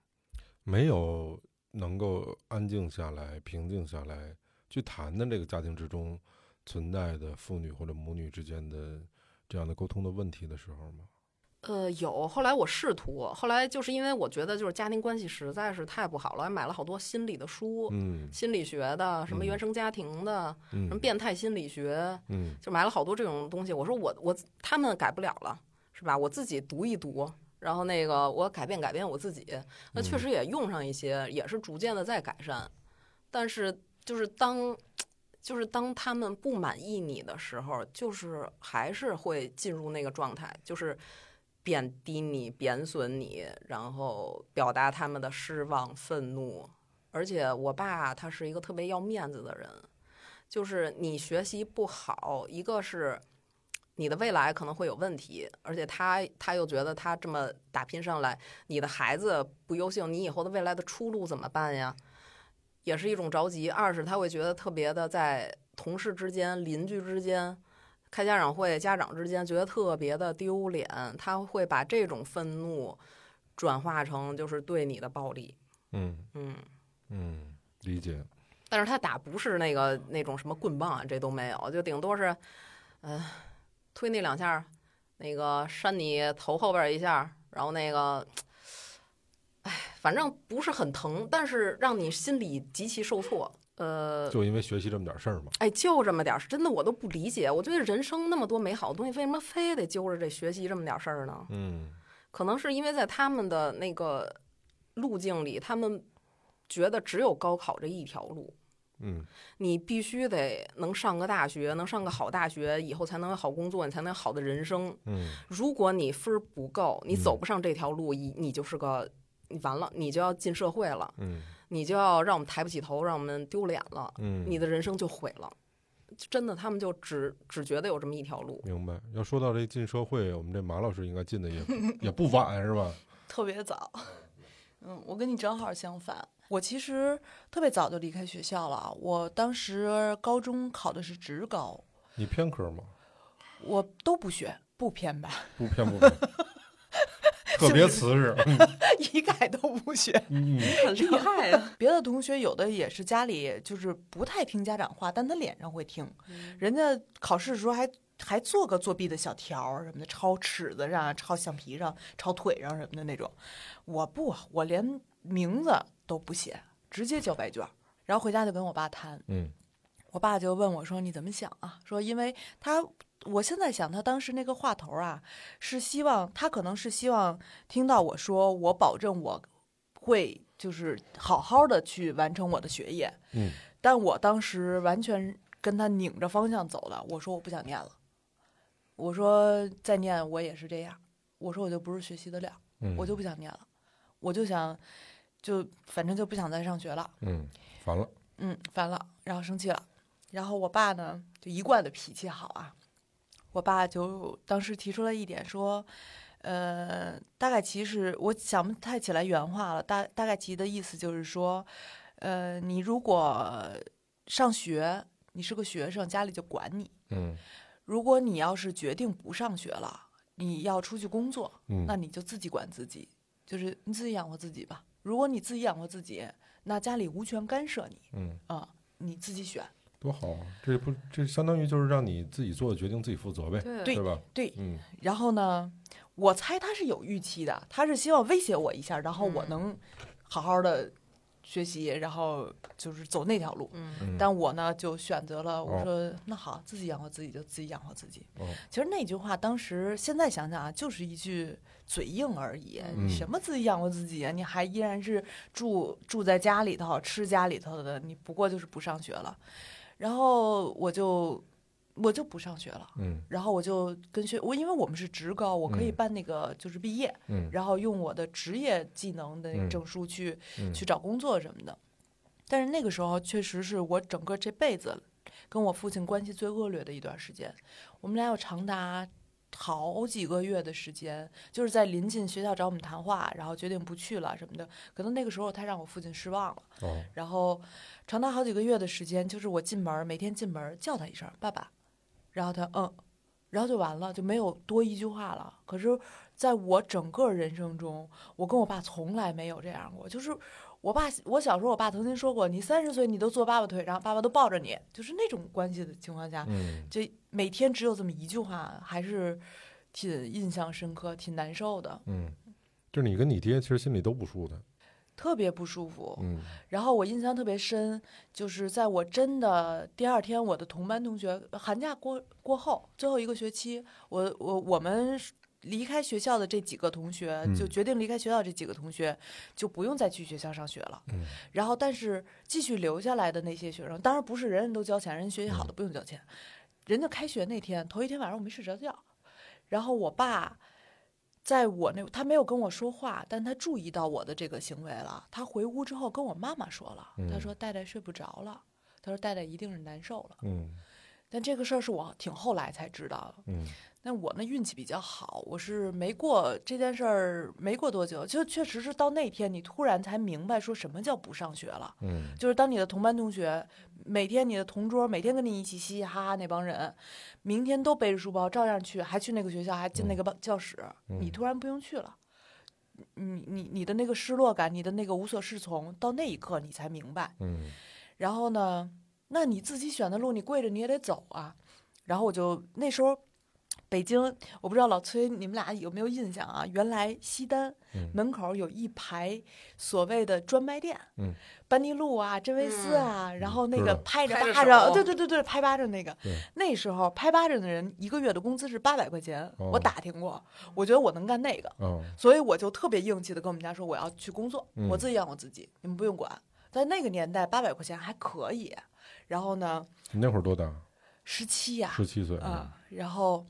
没有能够安静下来、平静下来去谈的这个家庭之中存在的父女或者母女之间的这样的沟通的问题的时候吗？呃，有。后来我试图，后来就是因为我觉得就是家庭关系实在是太不好了，还买了好多心理的书，嗯心理学的，什么嗯原生家庭的，嗯什么变态心理学，嗯就买了好多这种东西。我说我我他们改不了了，是吧？我自己读一读，然后那个我改变改变我自己。那确嗯实也用上一些，也是逐渐的在改善。但是就是当就是当他们不满意你的时候，就是还是会进入那个状态，就是贬低你、贬损你，然后表达他们的失望、愤怒。而且我爸他是一个特别要面子的人，就是你学习不好，一个是你的未来可能会有问题，而且他他又觉得他这么打拼上来，你的孩子不优秀，你以后的未来的出路怎么办呀？也是一种着急。二是他会觉得特别的在同事之间、邻居之间。开家长会，家长之间觉得特别的丢脸，他会把这种愤怒转化成就是对你的暴力，嗯嗯，嗯，理解。但是他打不是那个那种什么棍棒啊，这都没有，就顶多是，呃，推那两下儿，那个扇你头后边儿一下儿，然后那个，哎，反正不是很疼，但是让你心里极其受挫。呃，就因为学习这么点事儿嘛。哎，就这么点儿事，真的我都不理解。我觉得人生那么多美好的东西，为什么非得揪着这学习这么点事儿呢？嗯可能是因为在他们的那个路径里，他们觉得只有高考这一条路。嗯你必须得能上个大学，能上个好大学，以后才能有好工作，你才能有好的人生。嗯如果你分儿不够，你嗯走不上这条路，你你就是个，你完了，你就要进社会了，嗯你就要让我们抬不起头，让我们丢脸了，嗯，你的人生就毁了。真的，他们就只只觉得有这么一条路。明白。要说到这进社会，我们这马老师应该进的也也不晚，是吧？特别早。嗯，我跟你正好相反。我其实特别早就离开学校了。我当时高中考的是职高，你偏科吗？我都不学，不偏吧，不偏不偏，特别瓷实。一概都不学。嗯 很厉害啊！别的同学有的也是家里就是不太听家长话，但他脸上会听。人家考试的时候还还做个作弊的小条儿什么的，抄尺子上、抄橡皮上、抄腿上什么的那种。我不，我连名字都不写，直接交白卷儿，然后回家就跟我爸谈。嗯我爸就问我说：“你怎么想啊？”说因为他，我现在想他当时那个话头啊，是希望他可能是希望听到我说，我保证我会就是好好的去完成我的学业。嗯但我当时完全跟他拧着方向走了，我说我不想念了，我说再念我也是这样，我说我就不是学习的料，嗯，我就不想念了，我就想就反正就不想再上学了。嗯烦了。嗯，烦了，然后生气了，然后我爸呢就一贯的脾气好啊，我爸就当时提出了一点说，呃，大概其实我想不太起来原话了，大大概其的意思就是说，呃，你如果上学，你是个学生，家里就管你；嗯如果你要是决定不上学了，你要出去工作，嗯那你就自己管自己，就是你自己养活自己吧。如果你自己养活自己，那家里无权干涉你嗯，啊、你自己选。多好啊！这不这相当于就是让你自己做的决定自己负责呗，对对吧？对，嗯然后呢，我猜他是有预期的，他是希望威胁我一下，然后我嗯能好好的学习，然后就是走那条路。嗯嗯，但我呢，就选择了我哦说、那好，自己养活自己就自己养活自己。哦其实那句话当时现在想想啊，就是一句嘴硬而已。嗯你什么自己养活自己啊？你还依然是住住在家里头，吃家里头的，你不过就是不上学了。然后我就我就不上学了。嗯然后我就跟学我，因为我们是职高，我可以嗯办那个就是毕业，嗯然后用我的职业技能的证书去、嗯去找工作什么的。但是那个时候确实是我整个这辈子跟我父亲关系最恶劣的一段时间，我们俩有长达好几个月的时间，就是在临近学校找我们谈话，然后决定不去了什么的。可能那个时候他让我父亲失望了。哦然后长达好几个月的时间，就是我进门，每天进门叫他一声“爸爸”，然后他嗯，然后就完了，就没有多一句话了。可是，在我整个人生中，我跟我爸从来没有这样过。就是我爸，我小时候我爸曾经说过：“你三十岁你都坐爸爸腿上，爸爸都抱着你。”就是那种关系的情况下，嗯这每天只有这么一句话，还是挺印象深刻、挺难受的，嗯，就是你跟你爹其实心里都不舒坦，特别不舒服。嗯然后我印象特别深，就是在我真的第二天，我的同班同学寒假过过后最后一个学期，我我我们离开学校的这几个同学，就嗯决定离开学校这几个同学就不用再去学校上学了。嗯然后，但是继续留下来的那些学生，当然不是人人都交钱，人学习好的不用交钱。人家开学那天，头一天晚上我没睡着觉，然后我爸在我那，他没有跟我说话，但他注意到我的这个行为了。他回屋之后跟我妈妈说了，他嗯说戴戴睡不着了，他说戴戴一定是难受了。嗯但这个事儿是我挺后来才知道的。嗯但我那运气比较好，我是没过这件事儿没过多久，就确实是到那天你突然才明白说什么叫不上学了。嗯就是当你的同班同学，每天你的同桌，每天跟你一起嘻嘻哈哈那帮人，明天都背着书包照样去，还去那个学校，还进那个班教室，你嗯突然不用去了。你你你的那个失落感，你的那个无所适从，到那一刻你才明白。嗯然后呢，那你自己选的路，你跪着你也得走啊。然后我就那时候，北京，我不知道老崔你们俩有没有印象啊？原来西单嗯门口有一排所谓的专卖店，嗯，班尼路啊、真维斯啊，然后那个拍着巴掌，对对对对，拍巴掌那个。那时候拍巴掌的人一个月的工资是八百块钱，哦我打听过，我觉得我能干那个。哦所以我就特别硬气的跟我们家说我要去工作，嗯我自己养我自己，你们不用管。在那个年代，八百块钱还可以。然后呢，你那会儿多大？十七呀，十七岁啊，然后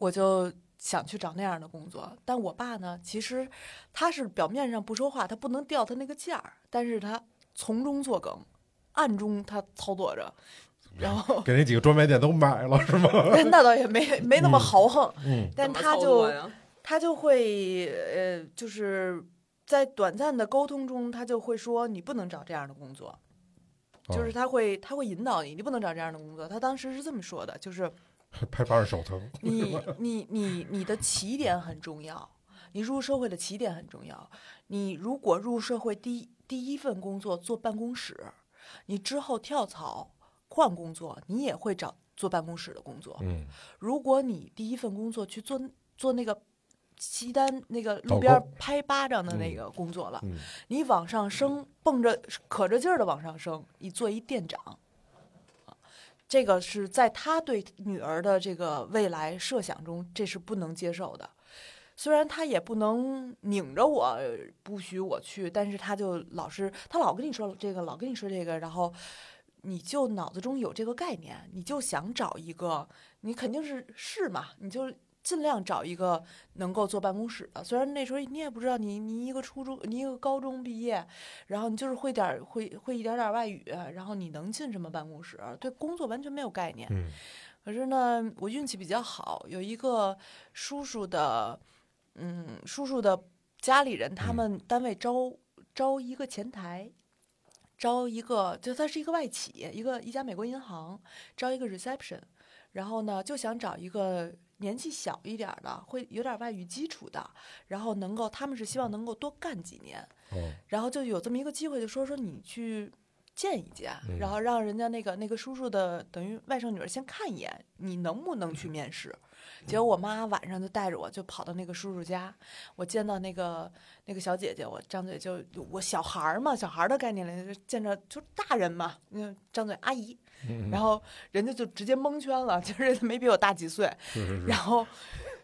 我就想去找那样的工作。但我爸呢，其实他是表面上不说话，他不能掉他那个价儿，但是他从中作梗，暗中他操作着。然后给那几个专卖店都买了是吗？那倒也没没那么豪横，但他就他就会呃，就是在短暂的沟通中，他就会说你不能找这样的工作，就是哦他会他会引导你，你不能找这样的工作。他当时是这么说的，就是拍巴掌手疼。你你你你的起点很重要，你入社会的起点很重要。你如果入社会第一第一份工作做办公室，你之后跳槽换工作，你也会找做办公室的工作。嗯如果你第一份工作去做做那个西单那个路边拍巴掌的那个工作了，嗯你往上升，蹦着可着劲儿的往上升，你做一店长。这个是在他对女儿的这个未来设想中，这是不能接受的。虽然他也不能拧着我不许我去，但是他就老是他老跟你说这个，老跟你说这个，然后你就脑子中有这个概念，你就想找一个，你肯定是是嘛，你就尽量找一个能够坐办公室的。虽然那时候你也不知道你，你一个初中，你一个高中毕业，然后你就是会点会会一点点外语，然后你能进什么办公室？对工作完全没有概念。嗯可是呢，我运气比较好，有一个叔叔的，嗯，叔叔的家里人，他嗯们单位招、招一个前台，招一个，就他是一个外企，一个一家美国银行招一个 reception，然后呢就想找一个年纪小一点儿的，会有点外语基础的，然后能够他们是希望能够多干几年，哦，然后就有这么一个机会，就说说你去见一见，嗯然后让人家那个那个叔叔的等于外甥女儿先看一眼，你能不能去面试？结果我妈晚上就带着我就跑到那个叔叔家，我见到那个那个小姐姐，我张嘴就我小孩儿嘛，小孩儿的概念里就见着就大人嘛，嗯，张嘴阿姨，嗯然后人家就直接蒙圈了，就是人家没比我大几岁，是是是，然后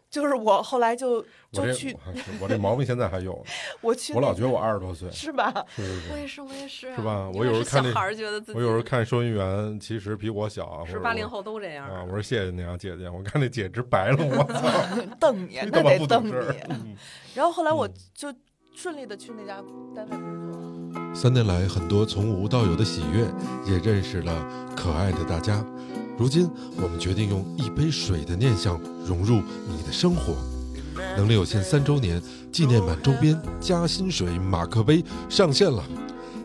就是我后来就就去我我这毛病现在还有，我去我老觉得我二十多岁，是吧？是是是。我也是，我也是啊，是吧我有时候看那我有时候看收银员，其实比我小，或者我十八零后都这样啊。我说谢谢你啊，姐姐。我看那姐直白了，我操，瞪你，那得瞪你。然后后来我嗯就顺利的去那家单位工作。三年来，很多从无到有的喜悦，也认识了可爱的大家。如今，我们决定用一杯水的念想融入你的生活。能力有限三周年纪念版周边加薪水马克杯上线了，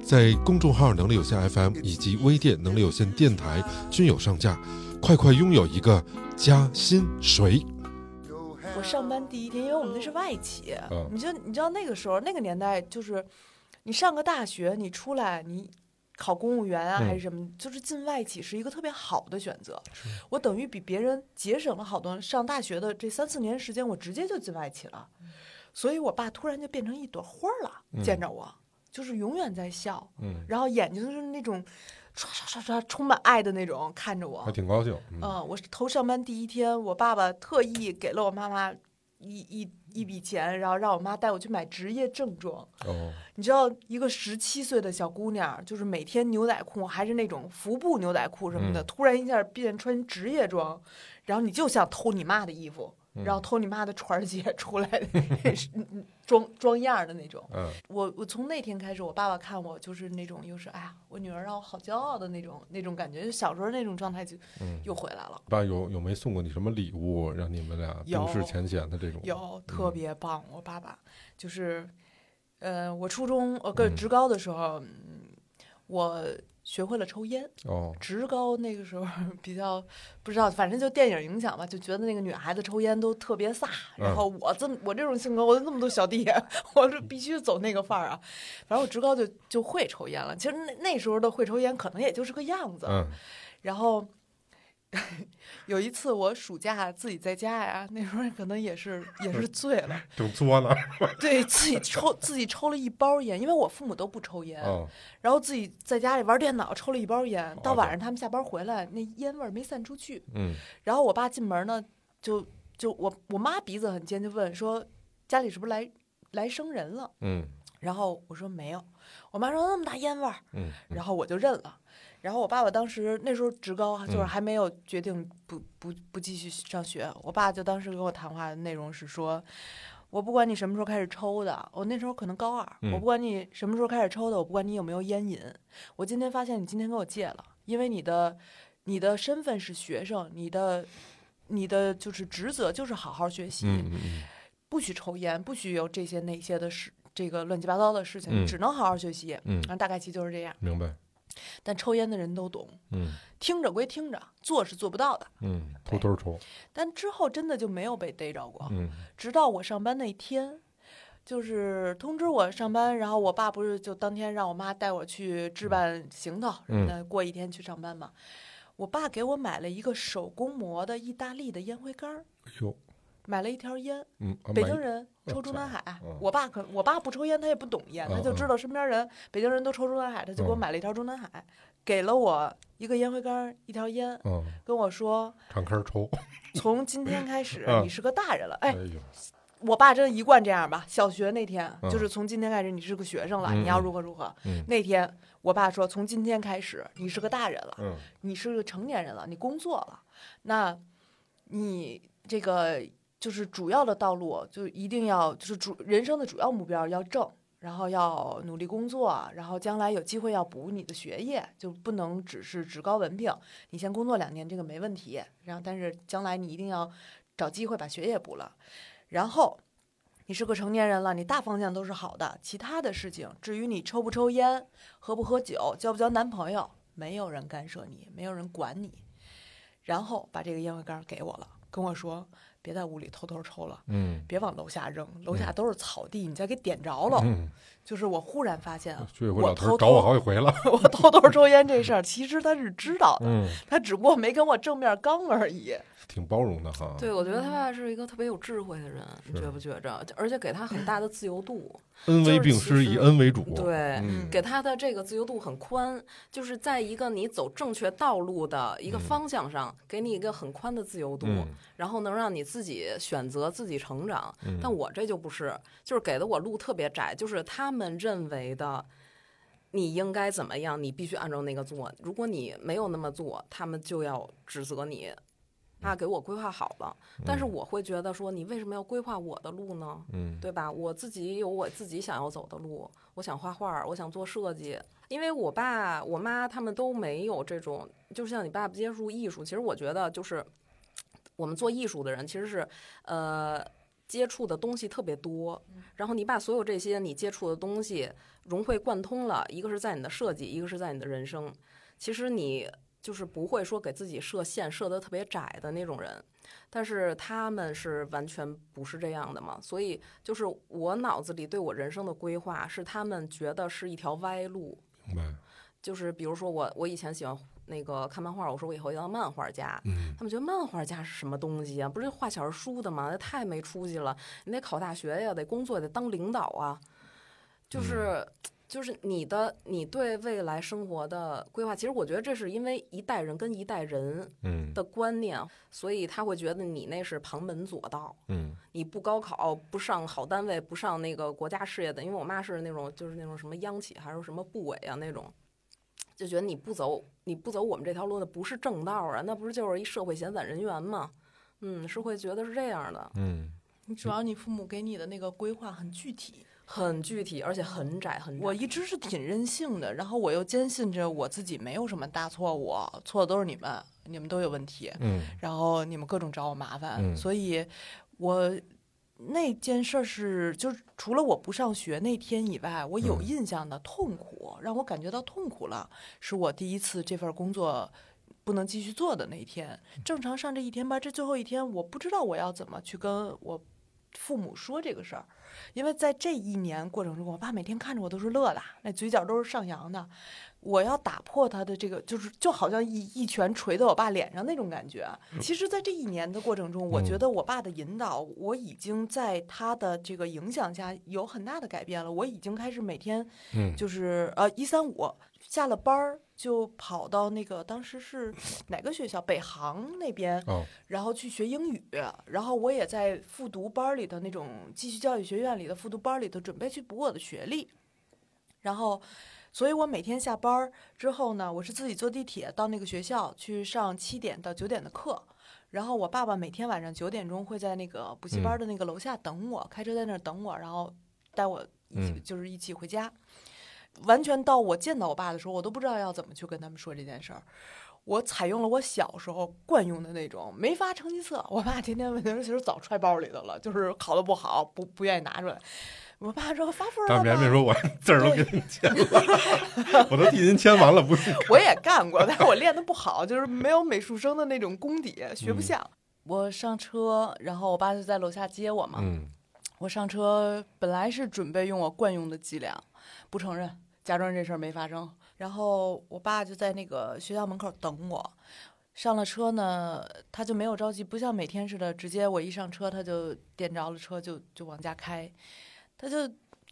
在公众号“能力有限 FM” 以及微店“能力有限电台”均有上架，快快拥有一个加薪水！我上班第一天，因为我们那是外企，嗯你就你知道那个时候那个年代，就是你上个大学，你出来你考公务员啊、嗯还是什么，就是进外企是一个特别好的选择。我等于比别人节省了好多上大学的这三四年时间，我直接就进外企了。所以我爸突然就变成一朵花儿了，嗯见着我就是永远在笑，嗯，然后眼睛就是那种唰唰唰唰充满爱的那种看着我还。挺高兴。嗯嗯，我头上班第一天，我爸爸特意给了我妈妈一一一笔钱，然后让我妈带我去买职业正装。哦，你知道，一个十七岁的小姑娘，就是每天牛仔裤还是那种服部牛仔裤什么的，嗯突然一下变穿职业装，然后你就想偷你妈的衣服，嗯然后偷你妈的船儿姐 出来的装装样儿的那种。嗯我我从那天开始，我爸爸看我就是那种又是哎呀，我女儿让我好骄傲的那种那种感觉，就小时候那种状态就嗯，又回来了。爸有有没送过你什么礼物，让你们俩冰释有前嫌的这种？有特别棒，我爸爸就是，呃，我初中呃，跟嗯职高的时候，嗯，我学会了抽烟。哦，职高那个时候比较不知道，反正就电影影响吧，就觉得那个女孩子抽烟都特别飒。然嗯后我这么我这种性格，我有那么多小弟，我是必须走那个范儿啊。反正我职高就就会抽烟了。其实那那时候的会抽烟，可能也就是个样子。嗯然后 有一次我暑假自己在家呀，那时候可能也是也是醉了，正作呢。对自己抽自己抽了一包烟，因为我父母都不抽烟，哦，然后自己在家里玩电脑抽了一包烟，到晚上他们下班回来，那烟味儿没散出去，嗯然后我爸进门呢，就就我我妈鼻子很尖，就问说家里是不是来来生人了？嗯然后我说没有，我妈说那么大烟味儿，嗯，然后我就认了。然后我爸爸当时那时候职高，就是嗯还没有决定不不不继续上学。我爸就当时跟我谈话的内容是说，我不管你什么时候开始抽的，我那时候可能高二，嗯我不管你什么时候开始抽的，我不管你有没有烟瘾，我今天发现你今天给我戒了，因为你的你的身份是学生，你的你的就是职责就是好好学习，嗯嗯不许抽烟，不许有这些那些的事，这个乱七八糟的事情，嗯只能好好学习。嗯然后大概其就是这样。明白。但抽烟的人都懂，嗯听着归听着，做是做不到的。嗯，偷偷抽。但之后真的就没有被逮着过，嗯直到我上班那天，就是通知我上班，然后我爸不是就当天让我妈带我去置办行头什么的，过一天去上班嘛。我爸给我买了一个手工磨的意大利的烟灰缸儿，哎呦，买了一条烟。北京人哦抽中南海嗯，我爸可我爸不抽烟，他也不懂烟，他就嗯知道身边人北京人都抽中南海，他就给我嗯买了一条中南海，给了我一个烟灰缸，一条烟，嗯，跟我说敞开抽。从今天开始 嗯你是个大人了。哎，我爸真一贯这样吧。小学那天嗯就是从今天开始你是个学生了，嗯你要如何如何。嗯那天我爸说从今天开始你是个大人了，嗯你是个成年人了，你工作了，那你这个就是主要的道路就一定要就是主人生的主要目标要正。然后要努力工作，然后将来有机会要补你的学业，就不能只是职高文凭。你先工作两年，这个没问题。然后，但是将来你一定要找机会把学业补了。然后，你是个成年人了，你大方向都是好的，其他的事情，至于你抽不抽烟、喝不喝酒、交不交男朋友，没有人干涉你，没有人管你。然后把这个烟灰缸给我了，跟我说别在屋里偷偷抽了，嗯别往楼下扔，楼下都是草地，你再给点着了。嗯，就是我忽然发现，居委会老头偷找我好几回了。我偷偷抽烟这事儿，其实他是知道的，嗯，他只不过没跟我正面刚而已。挺包容的哈。对，我觉得他爸是一个特别有智慧的人，你觉不觉着？而且给他很大的自由度，恩威并施，以恩为主。对，嗯给他的这个自由度很宽，就是在一个你走正确道路的一个嗯方向上，给你一个很宽的自由度，嗯然后能让你自己选择自己成长。嗯但我这就不是，就是给的我路特别窄，就是他们认为的。你应该怎么样？你必须按照那个做。如果你没有那么做，他们就要指责你。他给我规划好了，但是我会觉得说，你为什么要规划我的路呢？嗯对吧？我自己有我自己想要走的路，我想画画，我想做设计。因为我爸、我妈他们都没有这种，就像你爸爸接触艺术，其实我觉得就是我们做艺术的人，其实是呃接触的东西特别多，然后你把所有这些你接触的东西融会贯通了，一个是在你的设计，一个是在你的人生。其实你就是不会说给自己设限设得特别窄的那种人，但是他们是完全不是这样的嘛，所以就是我脑子里对我人生的规划是他们觉得是一条歪路，明白。就是比如说我我以前喜欢那个看漫画，我说我以后要当漫画家，嗯他们觉得漫画家是什么东西啊？不是画小人书的吗？那太没出息了！你得考大学呀，得工作，得当领导啊。就是、就是你的你对未来生活的规划，其实我觉得这是因为一代人跟一代人嗯的观念，所以他会觉得你那是旁门左道。嗯你不高考，不上好单位，不上那个国家事业的，因为我妈是那种就是那种什么央企还是什么部委啊那种，就觉得你不走你不走我们这条路，那不是正道啊，那不是就是一社会闲散人员吗？嗯，是会觉得是这样的，嗯你主要你父母给你的那个规划很具体，很具体，而且很窄很窄。我一直是挺任性的，然后我又坚信着我自己没有什么大错误，错的都是你们，你们都有问题，嗯然后你们各种找我麻烦，嗯所以我那件事儿是，就是除了我不上学那天以外，我有嗯印象的痛苦，让我感觉到痛苦了，是我第一次这份工作。不能继续做的那一天，正常上这一天班，这最后一天，我不知道我要怎么去跟我父母说这个事儿，因为在这一年过程中，我爸每天看着我都是乐的，那嘴角都是上扬的。我要打破他的这个，就是就好像一一拳捶在我爸脸上那种感觉。其实，在这一年的过程中，我觉得我爸的引导，我已经在他的这个影响下有很大的改变了。我已经开始每天嗯就是呃一三五下了班儿就跑到那个当时是 哪个学校北航那边，哦然后去学英语，然后我也在复读班儿里的那种继续教育学院里的复读班儿里头准备去补我的学历，然后，所以我每天下班儿之后呢，我是自己坐地铁到那个学校去上七点到九点的课，然后我爸爸每天晚上九点钟会在那个补习班的那个楼下等我，开车在那儿等我，然后带我一起、嗯就是一起回家。完全到我见到我爸的时候，我都不知道要怎么去跟他们说这件事儿。我采用了我小时候惯用的那种没发成绩册，我爸天天问题其实早揣包里头了，就是考得不好，不不愿意拿出来。我爸说发分了大吗？明别说我字儿都给您签了，我都替您签完了，不是？我也干过，但是我练得不好，就是没有美术生的那种功底，学不嗯像。我上车，然后我爸就在楼下接我嘛。嗯我上车本来是准备用我惯用的伎俩，不承认，假装这事儿没发生。然后我爸就在那个学校门口等我。上了车呢，他就没有着急，不像每天似的，直接我一上车他就点着了车就就往家开，他就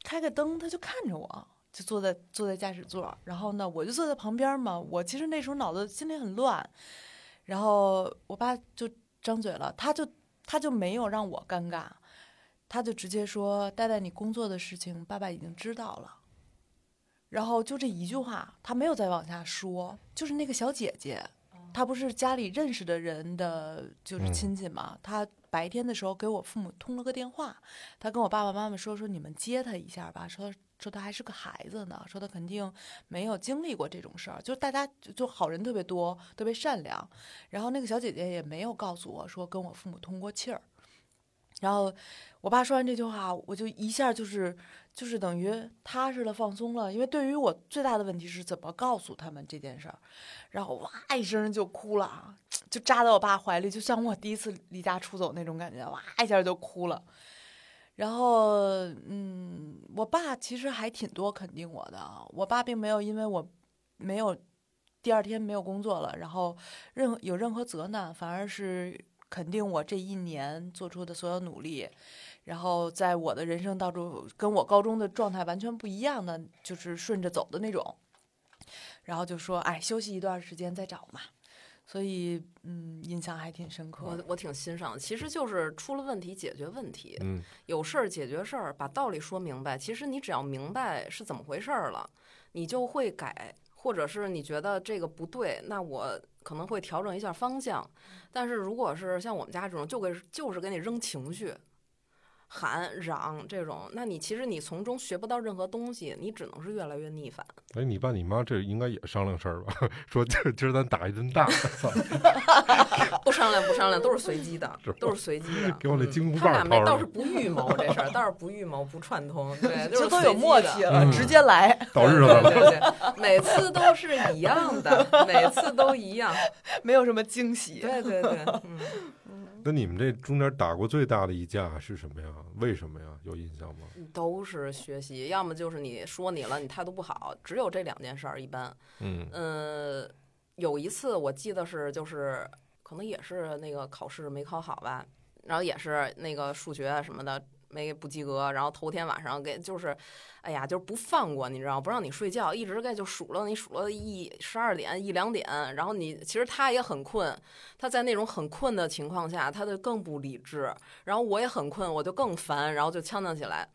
开个灯，他就看着我，就坐在坐在驾驶座，然后呢我就坐在旁边嘛。我其实那时候脑子心里很乱，然后我爸就张嘴了，他就他就没有让我尴尬，他就直接说：“呆呆，你工作的事情，爸爸已经知道了。”然后就这一句话，他没有再往下说。就是那个小姐姐，她不是家里认识的人的，就是嗯亲戚嘛。她白天的时候给我父母通了个电话，他跟我爸爸妈妈说说你们接他一下吧，说说他还是个孩子呢，说他肯定没有经历过这种事儿，就大家就就好人特别多，特别善良。然后那个小姐姐也没有告诉我说跟我父母通过气儿。然后我爸说完这句话，我就一下就是就是等于踏实了、放松了。因为对于我最大的问题是怎么告诉他们这件事儿，然后哇一声就哭了，就扎到我爸怀里，就像我第一次离家出走那种感觉，哇一下就哭了。然后，嗯，我爸其实还挺多肯定我的。我爸并没有因为我没有第二天没有工作了，然后任有任何责难，反而是肯定我这一年做出的所有努力。然后在我的人生当中跟我高中的状态完全不一样的，就是顺着走的那种。然后就说：“哎，休息一段时间再找嘛。”所以，嗯，印象还挺深刻。我我挺欣赏的，其实就是出了问题解决问题，嗯，有事儿解决事儿，把道理说明白。其实你只要明白是怎么回事儿了，你就会改，或者是你觉得这个不对，那我可能会调整一下方向。但是如果是像我们家这种，就给就是给你扔情绪。喊嚷这种，那你其实你从中学不到任何东西，你只能是越来越逆反。哎，你爸你妈这应该也商量事儿吧？说今今儿咱打一顿大，不商量不商量，都是随机的，都是随机的。给我那金箍他俩棒倒是不预谋这事儿，倒是不预谋不串通，对，就是都有默契了，嗯直接来，到日子了。对对对，每次都是一样的，每次都一样。没有什么惊喜。对对对，嗯。那你们这中间打过最大的一架是什么呀？为什么呀？有印象吗？都是学习，要么就是你说你了，你态度不好，只有这两件事儿。一般，嗯嗯，有一次我记得是就是可能也是那个考试没考好吧，然后也是那个数学什么的没不及格，然后头天晚上给就是，哎呀，就是不放过你知道，不让你睡觉，一直给就数了你数了一十二点一两点，然后你其实他也很困，他在那种很困的情况下，他就更不理智，然后我也很困，我就更烦，然后就呛呛起来，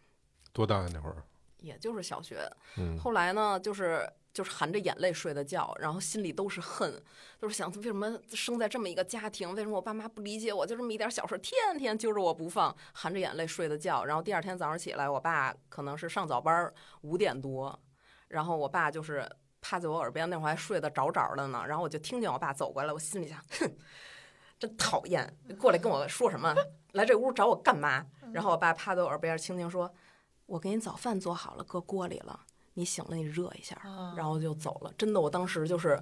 多大呀那会儿？也就是小学，嗯，后来呢，就是就是含着眼泪睡的觉，然后心里都是恨，都是想为什么生在这么一个家庭，为什么我爸妈不理解我，就这么一点小事，天天揪着我不放，含着眼泪睡的觉。然后第二天早上起来，我爸可能是上早班儿，五点多，然后我爸就是趴在我耳边，那会儿还睡得着着的呢，然后我就听见我爸走过来，我心里想，哼，真讨厌，过来跟我说什么，来这屋找我干嘛？然后我爸趴在我耳边轻轻说。我给你早饭做好了，搁锅里了。你醒了，你热一下，啊然后就走了。真的，我当时就是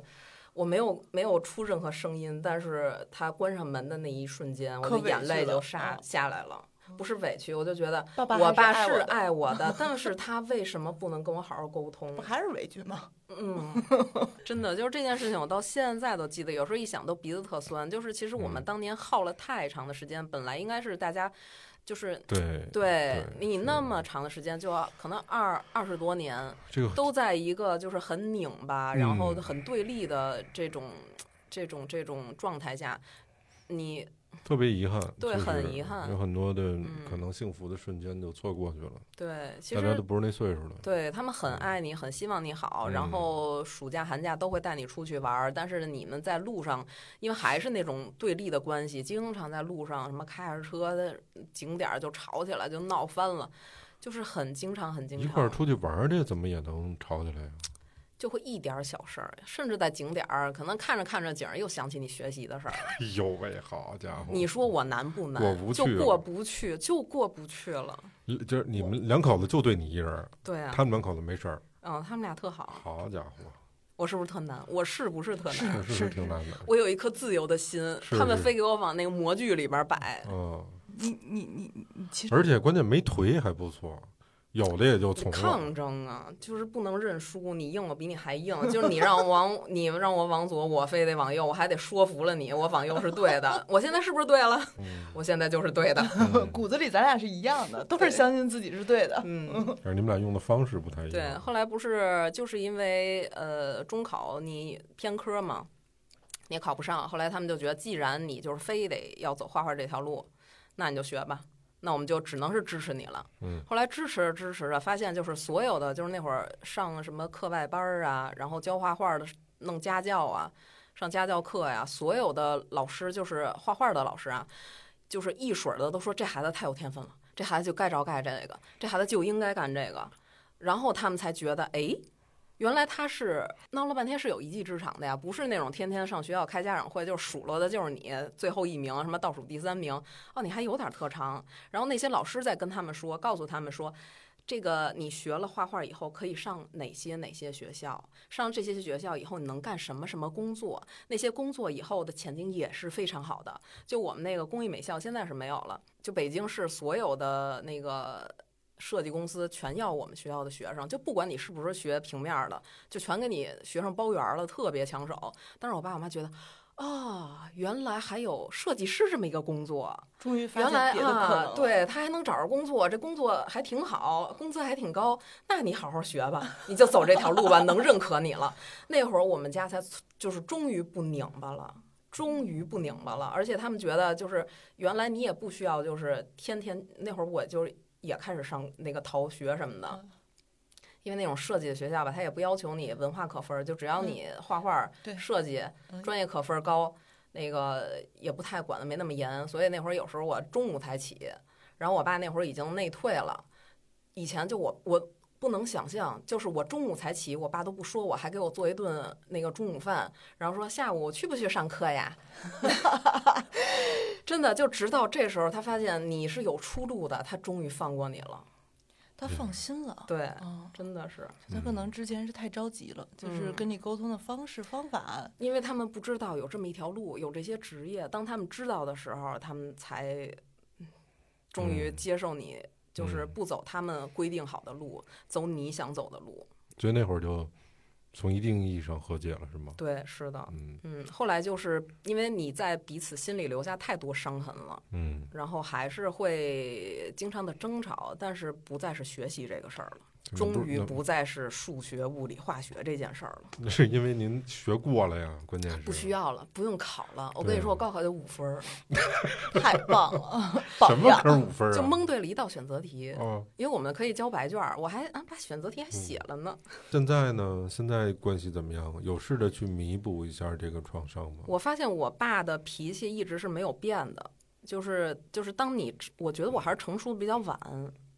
我没有没有出任何声音，但是他关上门的那一瞬间，我的眼泪就下嗯下来了。不是委屈，我就觉得爸爸我爸是爱我的 但是他为什么不能跟我好好沟通不？还是委屈吗？嗯，真的就是这件事情，我到现在都记得。有时候一想都鼻子特酸。就是其实我们嗯当年耗了太长的时间，本来应该是大家就是对对你那么长的时间，就要可能二二十多年，这个都在一个就是很拧巴，然后嗯。很对立的这种这种这种状态下，你特别遗憾，对就是很遗憾有很多的嗯可能幸福的瞬间就错过去了，对其实大家都不是那岁数了。对他们很爱你，很希望你好，然嗯后暑假寒假都会带你出去玩儿。但是你们在路上，因为还是那种对立的关系，经常在路上什么开着车的景点儿就吵起来，就闹翻了，就是很经常很经常。一块儿出去玩儿去，怎么也能吵起来呀？就会一点儿小事儿，甚至在景点儿，可能看着看着景儿，又想起你学习的事儿了。哎 呦喂，好家伙！你说我难不难？过不去就过不去，就过不去了。就是你们两口子就对你一人儿，对啊，他们两口子没事儿。嗯，他们俩特好。好家伙，我是不是特难？我是不是特难？是是是挺难的。我有一颗自由的心，是是他们非给我往那个模具里边儿摆。嗯，你你你你你其实而且关键没颓还不错，有的也就从。抗争啊，就是不能认输。你硬，我比你还硬。就是你让我往，你让我往左，我非得往右，我还得说服了你，我往右是对的。我现在是不是对了？嗯我现在就是对的。嗯 骨子里咱俩是一样的，都是相信自己是对的。嗯，但是你们俩用的方式不太一样对。后来不是就是因为呃中考你偏科嘛，你也考不上。后来他们就觉得，既然你就是非得要走画画这条路，那你就学吧。那我们就只能是支持你了。嗯后来支持着支持着，发现就是所有的就是那会儿上什么课外班儿啊，然后教画画的、弄家教啊，上家教课呀，所有的老师就是画画的老师啊，就是一水儿的都说这孩子太有天分了，这孩子就该着干这个，这孩子就应该干这个，然后他们才觉得，哎，原来他是闹了半天是有一技之长的呀，不是那种天天上学校开家长会，就数落的就是你最后一名，什么倒数第三名，哦，你还有点特长。然后那些老师在跟他们说，告诉他们说。这个你学了画画以后，可以上哪些哪些学校？上这些学校以后，你能干什么什么工作？那些工作以后的前景也是非常好的。就我们那个工艺美校现在是没有了，就北京市所有的那个设计公司全要我们学校的学生，就不管你是不是学平面的，就全给你学生包圆了，特别抢手。但是我爸我妈觉得。啊，原来还有设计师这么一个工作，终于发原来现别的可能啊，对他还能找着工作，这工作还挺好，工资还挺高。那你好好学吧，你就走这条路吧，能认可你了。那会儿我们家才就是终于不拧巴了。终于不拧巴了，而且他们觉得就是原来你也不需要就是天天那会儿我就是也开始上那个逃学什么的，嗯。因为那种设计的学校吧，他也不要求你文化可分儿，就只要你画画、对设计嗯专业可分儿高，那个也不太管的没那么严，所以那会儿有时候我中午才起，然后我爸那会儿已经内退了，以前就我我不能想象，就是我中午才起，我爸都不说我，还给我做一顿那个中午饭，然后说下午去不去上课呀？真的，就直到这时候，他发现你是有出路的，他终于放过你了。他放心了。对，嗯，真的是，他可能之前是太着急了，就是嗯跟你沟通的方式方法，因为他们不知道有这么一条路，有这些职业。当他们知道的时候，他们才嗯终于嗯接受你，就是嗯不走他们规定好的路，走你想走的路。所以那会儿就从一定意义上和解了，是吗？对，是的，嗯嗯。后来就是因为你在彼此心里留下太多伤痕了，嗯，然后还是会经常的争吵，但是不再是学习这个事儿了，终于不再是数学、物理、化学这件事儿了。那是因为您学过了呀，关键是不需要了，不用考了。我跟你说，我高考就五分儿，太棒了，什。么科五分啊？就蒙对了一道选择题。哦，因为我们可以交白卷儿，我还啊把选择题还写了呢。现在呢？现在关系怎么样？有试着去弥补一下这个创伤吗？我发现我爸的脾气一直是没有变的，就是就是当你我觉得我还是成熟的比较晚，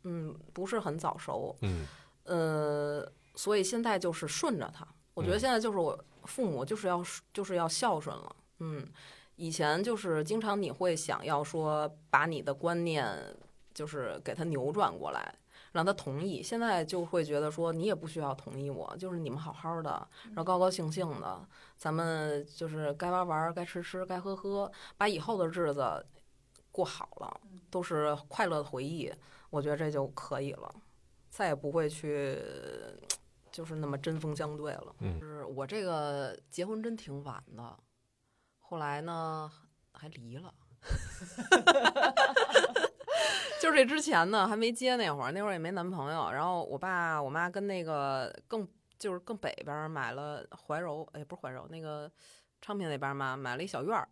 嗯，不是很早熟，嗯呃，所以现在就是顺着他。我觉得嗯现在就是我父母就是要就是要孝顺了，嗯，以前就是经常你会想要说把你的观念就是给他扭转过来，让他同意。现在就会觉得说你也不需要同意我，就是你们好好的，然后高高兴兴的，咱们就是该玩玩，该吃吃，该喝喝，把以后的日子过好了，都是快乐的回忆。我觉得这就可以了，再也不会去就是那么针锋相对了。嗯就是我这个结婚真挺晚的，后来呢还离了。就是这之前呢，还没结那会儿，那会儿也没男朋友。然后我爸我妈跟那个更就是更北边儿买了怀柔，哎，不是怀柔，那个昌平那边儿嘛，买了一小院儿。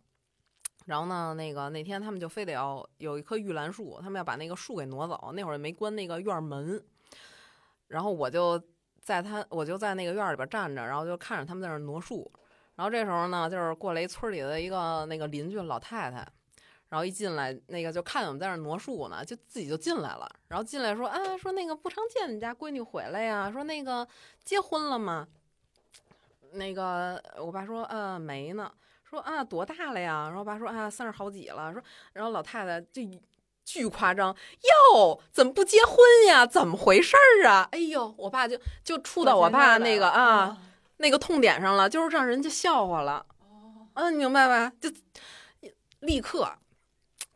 然后呢，那个那天他们就非得要有一棵玉兰树，他们要把那个树给挪走。那会儿也没关那个院儿门，然后我就在他，我就在那个院里边站着，然后就看着他们在那挪树。然后这时候呢，就是过来一村里的一个那个邻居老太太，然后一进来，那个就看我们在那挪树呢，就自己就进来了。然后进来说：“啊，说那个不常见你家闺女回来呀，说那个结婚了吗？”那个我爸说：“呃，没呢。”说啊，多大了呀？然后我爸说啊，三十好几了。说，然后老太太就巨夸张，哟，怎么不结婚呀？怎么回事儿啊？哎呦，我爸就就触到我爸那个啊那个痛点上了，就是让人家笑话了。嗯，你明白吧？就立刻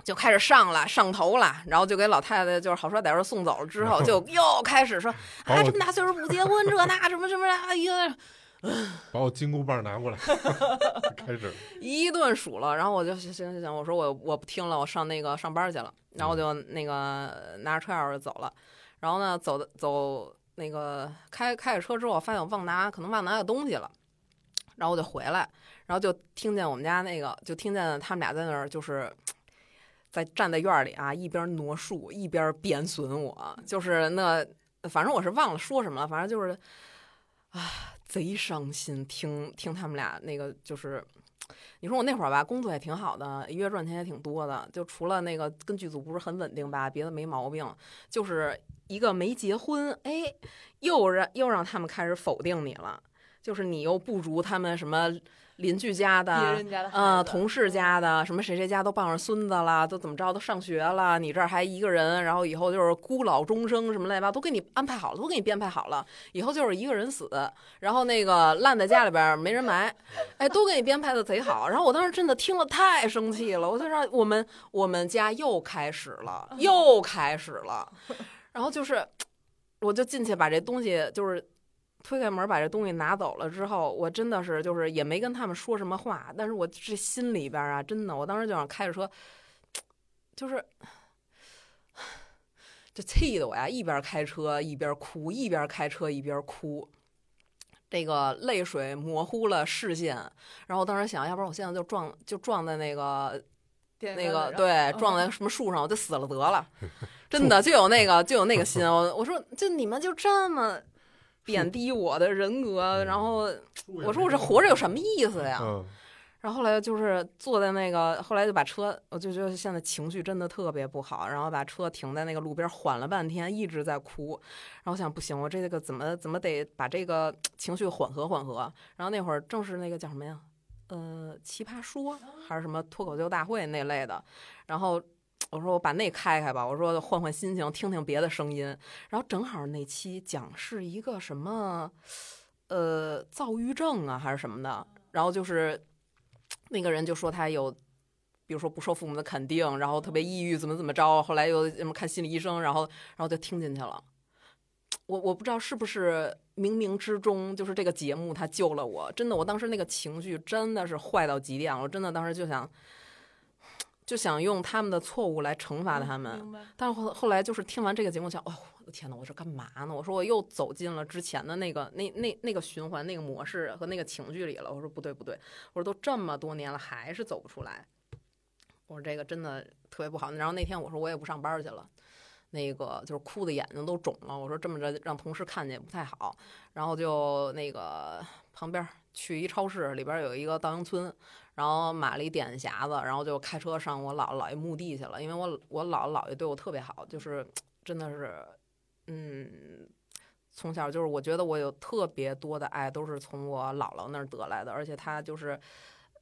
就开始上了，上头了，然后就给老太太就是好说歹说送走了之后，就又开始说啊，这么大岁数不结婚，这那什么什么的，哎呀。把我金箍棒拿过来，开始。一顿数了，然后我就行行行，我说我我不听了，我上那个上班去了，然后我就那个拿着车钥匙走了，然后呢走的走那个开开着车之后，发现我忘拿可能忘拿个东西了，然后我就回来，然后就听见我们家那个就听见他们俩在那儿就是。在站在院儿里啊，一边挪树一边贬损我，就是那，反正我是忘了说什么了，反正就是，啊，贼伤心，听听他们俩那个就是你说我那会儿吧，工作也挺好的，一月赚钱也挺多的，就除了那个跟剧组不是很稳定吧，别的没毛病，就是一个没结婚，哎，又让又让他们开始否定你了，就是你又不如他们什么邻居家的，别人家的孩呃，子同事家的，什么谁谁家都傍上孙子了，都怎么着都上学了，你这儿还一个人，然后以后就是孤老终生，什么乱七八糟都给你安排好了，都给你编排好了，以后就是一个人死，然后那个烂在家里边没人埋，哎，都给你编排的贼好。然后我当时真的听了太生气了，我就说我们我们家又开始了，又开始了，然后就是我就进去把这东西就是。推开门把这东西拿走了之后，我真的是就是也没跟他们说什么话，但是我这心里边啊，真的，我当时就想开着车，就是 就气得我呀，一边开车一边哭，一边开车一边哭，这个泪水模糊了视线。然后我当时想，要不然我现在就撞就撞在那个那个对，嗯撞在什么树上，我就死了得了。真的就有那个就有那个心，我我说就你们就这么贬低我的人格，然后我说我这活着有什么意思呀？嗯，然后后来就是坐在那个，后来就把车，我就觉得现在情绪真的特别不好，然后把车停在那个路边，缓了半天，一直在哭。然后我想不行，我这个怎么怎么得把这个情绪缓和缓和。然后那会儿正是那个叫什么呀，呃，奇葩说还是什么脱口秀大会那类的。然后我说我把那开开吧，我说换换心情，听听别的声音。然后正好那期讲是一个什么，呃，躁郁症啊还是什么的。然后就是那个人就说他有，比如说不受父母的肯定，然后特别抑郁，怎么怎么着，后来又什么看心理医生，然后然后就听进去了。我我不知道是不是冥冥之中，就是这个节目他救了我。真的，我当时那个情绪真的是坏到极点了，我真的当时就想，就想用他们的错误来惩罚他们。但是后后来就是听完这个节目，想，哦，我的天呐，我这干嘛呢？我说我又走进了之前的那个那那那个循环、那个模式和那个情绪里了。我说不对不对，我说都这么多年了，还是走不出来。我说这个真的特别不好。然后那天我说我也不上班去了，那个就是哭的眼睛都肿了。我说这么着让同事看见也不太好。然后就那个旁边去一超市，里边有一个稻香村，然后买了一点匣子，然后就开车上我姥姥姥爷墓地去了。因为我我姥姥姥爷对我特别好，就是真的是，嗯，从小就是我觉得我有特别多的爱都是从我姥姥那儿得来的，而且他就是。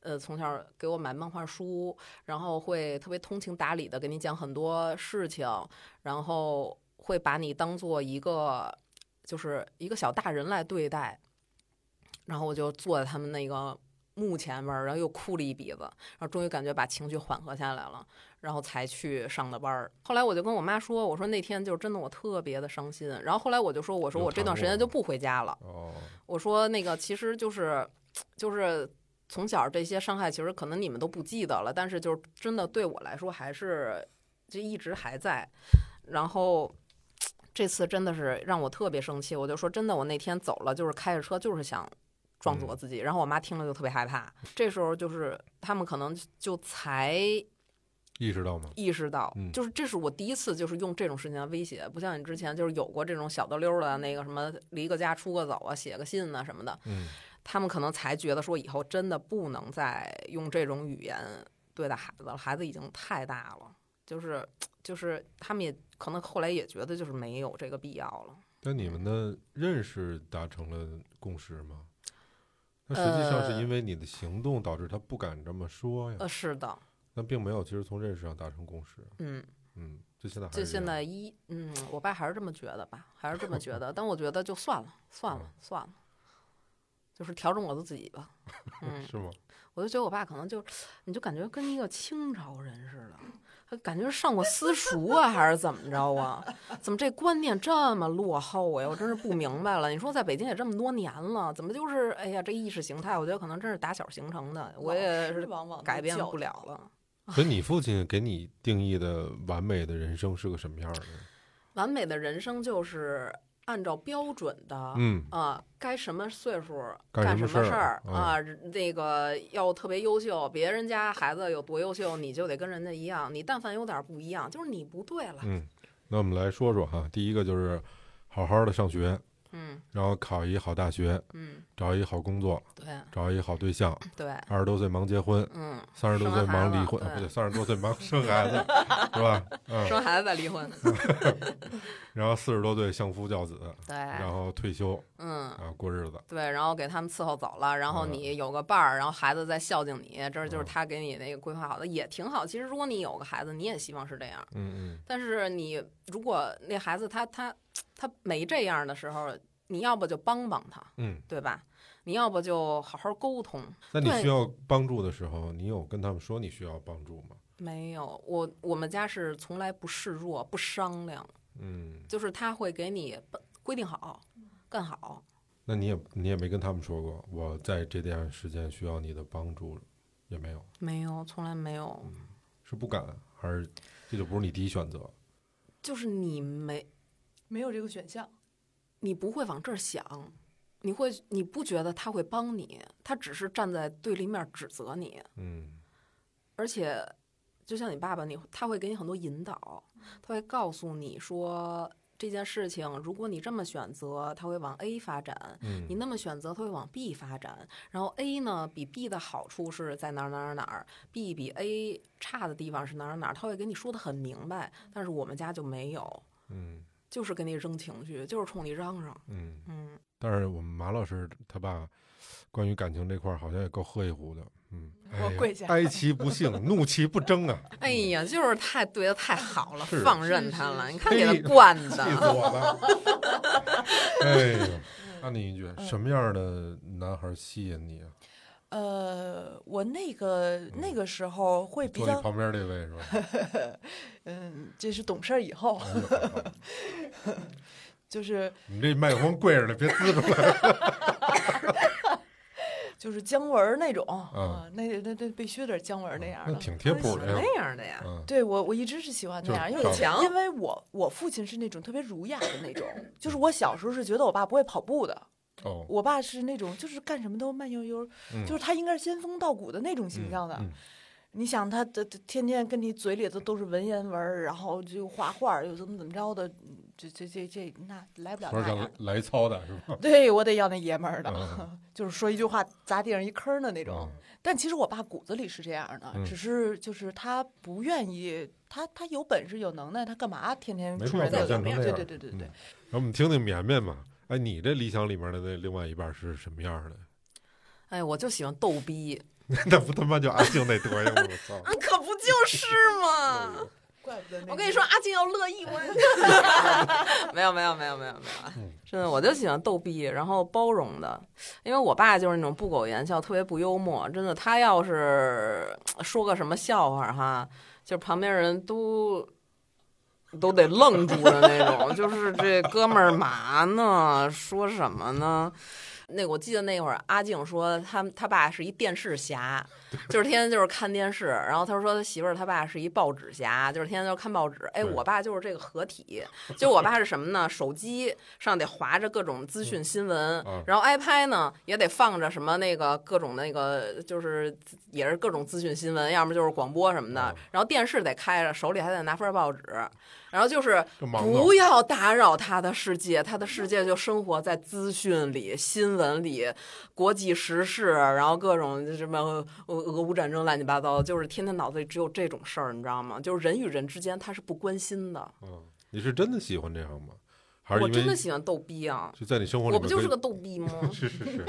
呃，从小给我买漫画书，然后会特别通情达理的给你讲很多事情，然后会把你当做一个就是一个小大人来对待。然后我就坐在他们那个墓前面儿，然后又哭了一鼻子，然后终于感觉把情绪缓和下来了，然后才去上的班儿。后来我就跟我妈说，我说那天就是真的我特别的伤心。然后后来我就说，我说我这段时间就不回家了。哦，我说那个其实就是就是从小这些伤害，其实可能你们都不记得了，但是就是真的对我来说还是就一直还在。然后这次真的是让我特别生气，我就说真的，我那天走了，就是开着车就是想。撞死我自己，然后我妈听了就特别害怕。这时候就是他们可能就才意识到吗？意识到嗯，就是这是我第一次就是用这种事情来威胁，不像你之前就是有过这种小的溜儿的那个什么离个家出个走啊，写个信啊什么的，嗯，他们可能才觉得说以后真的不能再用这种语言对待孩子了，孩子已经太大了，就是就是他们也可能后来也觉得就是没有这个必要了。那你们的认识达成了共识吗？那实际上是呃因为你的行动导致他不敢这么说呀。呃，是的，那并没有，其实从认识上达成共识。嗯，嗯，就现在还这现在一嗯，我爸还是这么觉得吧，还是这么觉得，但我觉得就算了，算了嗯，算了，就是调整我的自己吧。嗯，是吗？我就觉得我爸可能就，你就感觉跟一个清朝人似的，他感觉上过私塾啊，还是怎么着啊？怎么这观念这么落后呀？我真是不明白了。你说在北京也这么多年了，怎么就是哎呀，这意识形态，我觉得可能真是打小形成的，我也是往往改变不了了。所以你父亲给你定义的完美的人生是个什么样的？完美的人生就是按照标准的，嗯，啊，该什么岁数干干什么事儿啊？那个要特别优秀，别人家孩子有多优秀，你就得跟人家一样。你但凡有点不一样，就是你不对了。嗯，那我们来说说哈，第一个就是好好的上学，嗯。然后考一好大学，嗯，找一好工作，对。找一好对象，对，二十多岁忙结婚，嗯，三十多岁忙离婚，不对，三十多岁忙生孩子，是吧？嗯，生孩子再离婚，然后四十多岁相夫教子，对，然后退休嗯。啊，过日子。对，然后给他们伺候走了，然后嗯。你有个伴儿，然后孩子再孝敬你，这就是嗯。他给你那个规划好的，也挺好。其实如果你有个孩子，你也希望是这样，嗯嗯。但是你如果那孩子他他 他没这样的时候，你要不就帮帮他，嗯嗯。对吧？你要不就好好沟通。那你需要帮助的时候，你有跟他们说你需要帮助吗？没有，我我们家是从来不示弱、不商量，嗯，就是他会给你规定好，干好。那你也你也没跟他们说过，我在这段时间需要你的帮助，也没有，没有，从来没有。是不敢，还是这就不是你第一选择？就是你没，没有这个选项。你不会往这儿想，你会，你不觉得他会帮你，他只是站在对立面指责你，嗯而且，就像你爸爸，你他会给你很多引导，他会告诉你说这件事情，如果你这么选择，他会往 A 发展；嗯你那么选择，它会往 B 发展。然后 A 呢，比 B 的好处是在哪儿哪儿哪儿，B 比 A 差的地方是哪儿哪儿，他会给你说的很明白。但是我们家就没有，嗯就是给你扔情绪，就是冲你嚷嚷。嗯。嗯，但是我们马老师他爸关于感情这块儿好像也够喝一壶的，嗯，我跪下哀其不幸，怒其不争啊，哎呀，就是太对他太好了，放任他了。你看给嘿他惯的气死的，我了。哎呦，按你一句，嗯什么样的男孩吸引你啊？呃，我那个那个时候会比较，旁边这位是吧？嗯，这是懂事儿以后，就是你这麦克风跪着呢，别滋出来。就是姜文儿那种嗯啊，那那那必须得是姜文儿那样的。那挺贴谱的呀。那样的呀。嗯对我，我一直是喜欢那样，因为强因为我我父亲是那种特别儒雅的那种，就是我小时候是觉得我爸不会跑步的，哦，我爸是那种就是干什么都慢悠悠，嗯就是他应该是仙风道骨的那种形象的。嗯你想他的的天天跟你嘴里头都是文言文，然后就画画，又怎么怎么着的，嗯这这这这那来不了或者那。来操的是吧？对我得要那爷们儿的，嗯 就是说一句话砸地上一坑的那种。嗯但其实我爸骨子里是这样的，嗯只是就是他不愿意，他他有本事有能耐，他干嘛天天出人头地？对现成这样。对对对对嗯。然后我们听听绵绵吧。哎，你这理想里面的那另外一半是什么样的？哎，我就喜欢逗逼，那不他妈就阿静那德行吗？我操！嗯，可不就是吗？怪不得那我跟你说，阿静要乐意，我也没有没有没有没有没有嗯，真的，我就喜欢逗逼，然后包容的，因为我爸就是那种不苟言笑，特别不幽默。真的，他要是 说个什么笑话哈，就旁边人都都得愣住的那种，就是这哥们儿嘛呢？说什么呢？那我记得那会儿阿静说他他爸是一电视侠，就是天天就是看电视，然后他说他媳妇儿他爸是一报纸侠，就是天天就看报纸。哎，我爸就是这个合体，就我爸是什么呢？手机上得划着各种资讯新闻嗯，然后 iPad 呢也得放着什么那个各种那个就是也是各种资讯新闻，要么就是广播什么的嗯，然后电视得开着，手里还得拿份报纸，然后就是不要打扰他的世界，他的世界就生活在资讯里、新闻里、国际时事，然后各种什么俄俄乌战争乱七八糟的，就是天天脑子里只有这种事儿，你知道吗？就是人与人之间他是不关心的。嗯，你是真的喜欢这样吗？还是我真的喜欢逗逼啊！就在你生活里我不就是个逗逼吗？是 是是，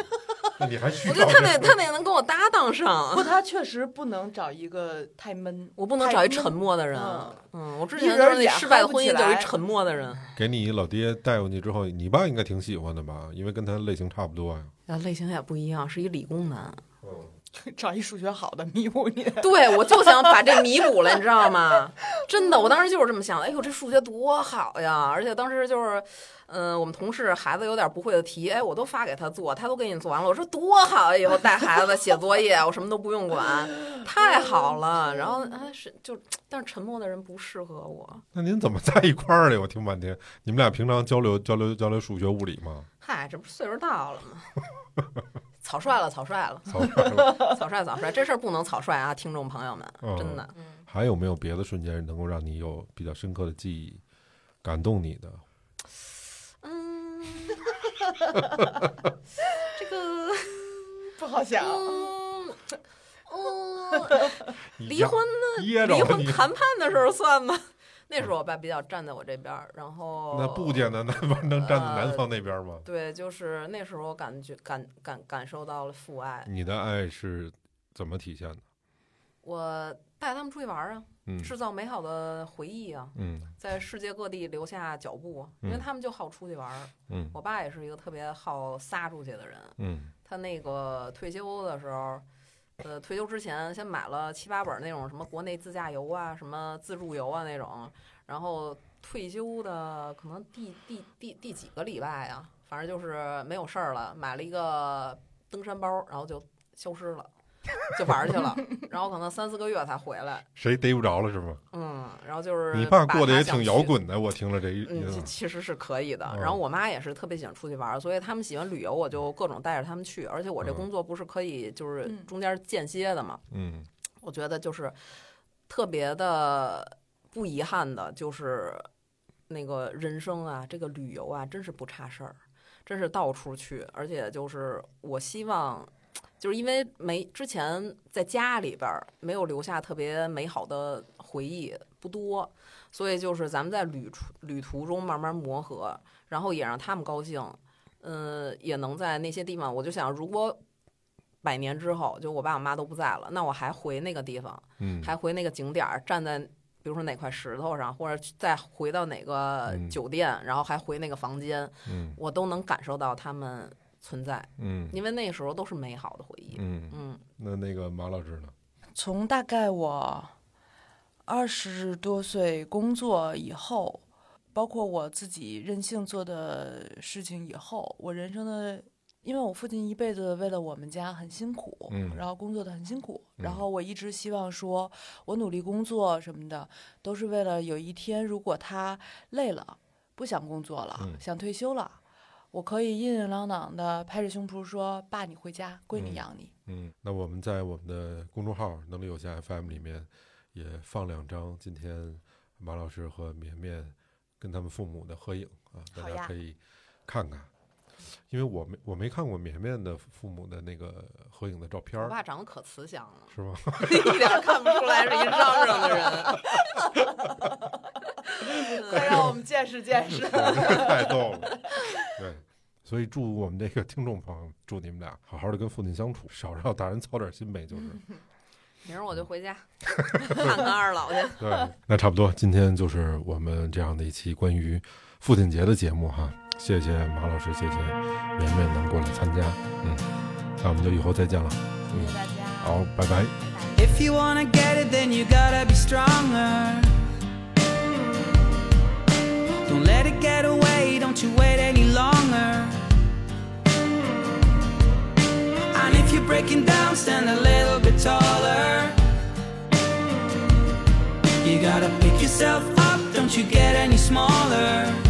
那你还需我觉得他得他得能跟我搭档上不，，他确实不能找一个太闷，我不能找一沉默。的人嗯。嗯，我之前就是那失败的婚姻就是一沉默的人。给你老爹带过去之后，你爸应该挺喜欢的吧？因为跟他类型差不多呀。啊，类型也不一样，是一理工男。嗯 找一数学好的弥补你。对，我就想把这弥补了，你知道吗？真的，我当时就是这么想的。哎呦，这数学多好呀！而且当时就是，嗯、我们同事孩子有点不会的题，哎，我都发给他做，他都给你做完了。我说多好呀，以后带孩子写作业，我什么都不用管，太好了。然后啊，是就，但是沉默的人不适合我。那您怎么在一块儿的？我听半天，你们俩平常交流交流交流数学物理吗？嗨，这不是岁数到了吗？草率了，草率了，草率了 草率，草率，这事儿不能草率啊，听众朋友们，嗯真的。还有没有别的瞬间能够让你有比较深刻的记忆，感动你的？嗯，这个，不好想。嗯，嗯，离婚呢？离婚谈判的时候算吗？那时候我爸比较站在我这边儿，然后那不见得南方能站在南方那边吗？对，就是那时候感觉感感感受到了父爱。你的爱是怎么体现的？我带他们出去玩儿啊，嗯制造美好的回忆啊，嗯在世界各地留下脚步，因为嗯他们就好出去玩儿。嗯我爸也是一个特别好撒出去的人，嗯他那个退休的时候，呃，退休之前先买了七八本那种什么国内自驾游啊、什么自助游啊那种，然后退休的可能第第第第几个礼拜啊，反正就是没有事儿了，买了一个登山包，然后就消失了。就玩儿去了，然后可能三四个月才回来，谁逮不着了是吗？嗯，然后就是你爸过得也挺摇滚的，我听了这一，嗯，其其实是可以的。嗯然后我妈也是特别喜欢出去玩儿，所以他们喜欢旅游，我就各种带着他们去。而且我这嗯工作不是可以就是嗯中间间歇的嘛，嗯我觉得就是特别的不遗憾的，就是那个人生啊，这个旅游啊，真是不差事儿，真是到处去。而且就是我希望。就是因为没之前在家里边儿没有留下特别美好的回忆不多，所以就是咱们在旅途旅途中慢慢磨合，然后也让他们高兴，嗯，也能在那些地方，我就想，如果百年之后，就我爸我妈都不在了，那我还回那个地方，嗯，还回那个景点儿，站在比如说哪块石头上，或者再回到哪个嗯。酒店，然后还回那个房间，嗯。我都能感受到他们存在，嗯因为那时候都是美好的回忆。嗯，嗯那那个马老师呢？从大概我二十多岁工作以后，包括我自己任性做的事情以后，我人生的，因为我父亲一辈子为了我们家很辛苦，嗯然后工作的很辛苦，嗯然后我一直希望说，我努力工作什么的，都是为了有一天如果他累了，不想工作了，嗯想退休了。我可以硬硬朗朗的拍着胸脯说：“爸，你回家，闺女嗯养你。嗯，那我们在我们的公众号“能力有限 FM” 里面也放两张今天马老师和绵绵跟他们父母的合影啊，大家可以看看。因为我没我没看过绵绵的父母的那个合影的照片我，爸长得可慈祥了，是吗？一点儿看不出来是一嚷嚷的人。快让我们见识见识。太逗了。对，所以祝我们这个听众朋友，祝你们俩好好的跟父亲相处，少让大人操点心呗，就是。明儿我就回家 看看二老去。对，那差不多，今天就是我们这样的一期关于父亲节的节目哈。谢谢马老师，谢谢绵绵能过来参加，嗯，那我们就以后再见了，嗯，大家。好，拜拜。If you wanna get it, then you gotta be stronger. Don't let it get away, don't you wait any longer. Breaking down, stand a little bit taller. You gotta pick yourself up, don't you get any smaller.